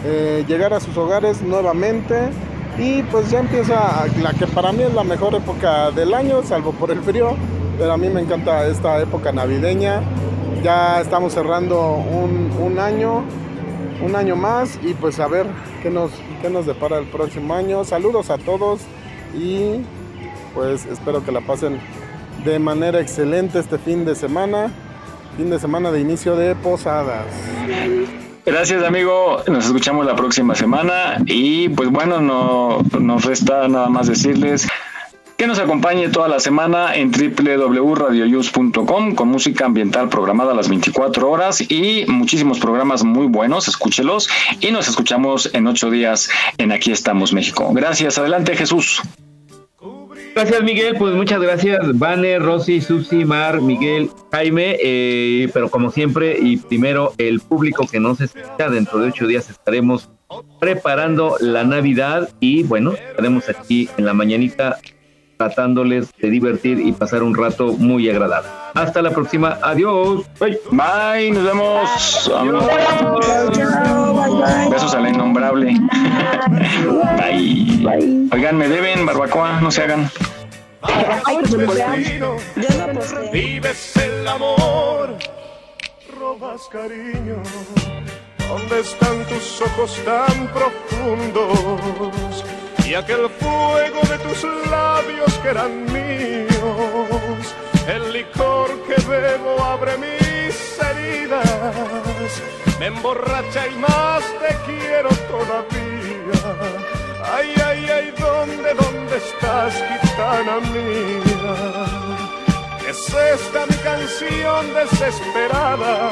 eh, llegar a sus hogares nuevamente. Y pues ya empieza la que para mí es la mejor época del año, salvo por el frío. Pero a mí me encanta esta época navideña. Ya estamos cerrando un, un año un año más y pues a ver qué nos, qué nos depara el próximo año. Saludos a todos y pues espero que la pasen de manera excelente este fin de semana, fin de semana de inicio de posadas. Gracias amigo, nos escuchamos la próxima semana. Y pues bueno, no nos resta nada más decirles que nos acompañe toda la semana en www.radioyus.com con música ambiental programada a las 24 horas y muchísimos programas muy buenos, escúchelos. Y nos escuchamos en ocho días en Aquí estamos México. Gracias, adelante Jesús. Gracias, Miguel. Pues muchas gracias, Vane, Rosy, Susi, Mar, Miguel, Jaime. Eh, pero como siempre, y primero el público que nos escucha, dentro de ocho días estaremos preparando la Navidad y bueno, estaremos aquí en la mañanita tratándoles de divertir y pasar un rato muy agradable. Hasta la próxima. Adiós. Bye. Bye. Nos vemos. Besos a la innombrable. Bye. Oigan, me deben barbacoa. No se hagan. Vives el amor, robas cariño. ¿Dónde están tus ojos tan profundos? Y aquel fuego de tus labios que eran míos. El licor que bebo abre mis heridas, me emborracha y más te quiero todavía. Ay, ay, ay, ¿dónde, dónde estás, gitana mía? Es esta mi canción desesperada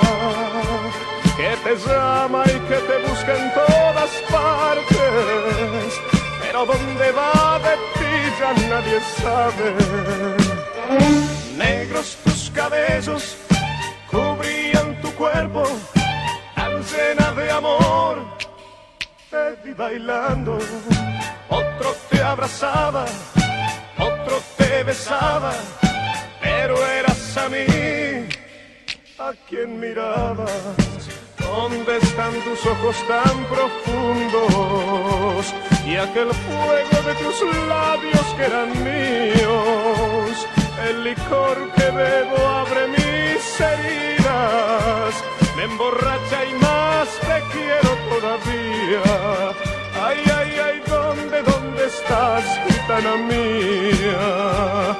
que te llama y que te busca en todas partes pero dónde va de ti ya nadie sabe. Negros tus cabellos cubrían tu cuerpo, tan llena de amor. Te vi bailando, otro te abrazaba, otro te besaba, pero eras a mí a quien mirabas. ¿Dónde están tus ojos tan profundos? Y aquel fuego de tus labios que eran míos. El licor que bebo abre mis heridas. Me emborracha y más te quiero todavía. Ay, ay, ay, ¿dónde, dónde estás, gitana mía?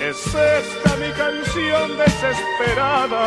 Es esta mi canción desesperada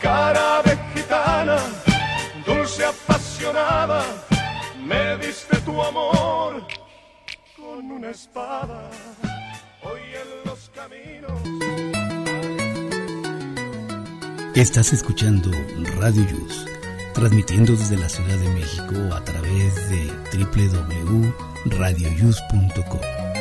cara de gitana, dulce apasionada, me diste tu amor con una espada. Hoy en los caminos. Estás escuchando Radio Yus, transmitiendo desde la Ciudad de México a través de www.radioyus.com.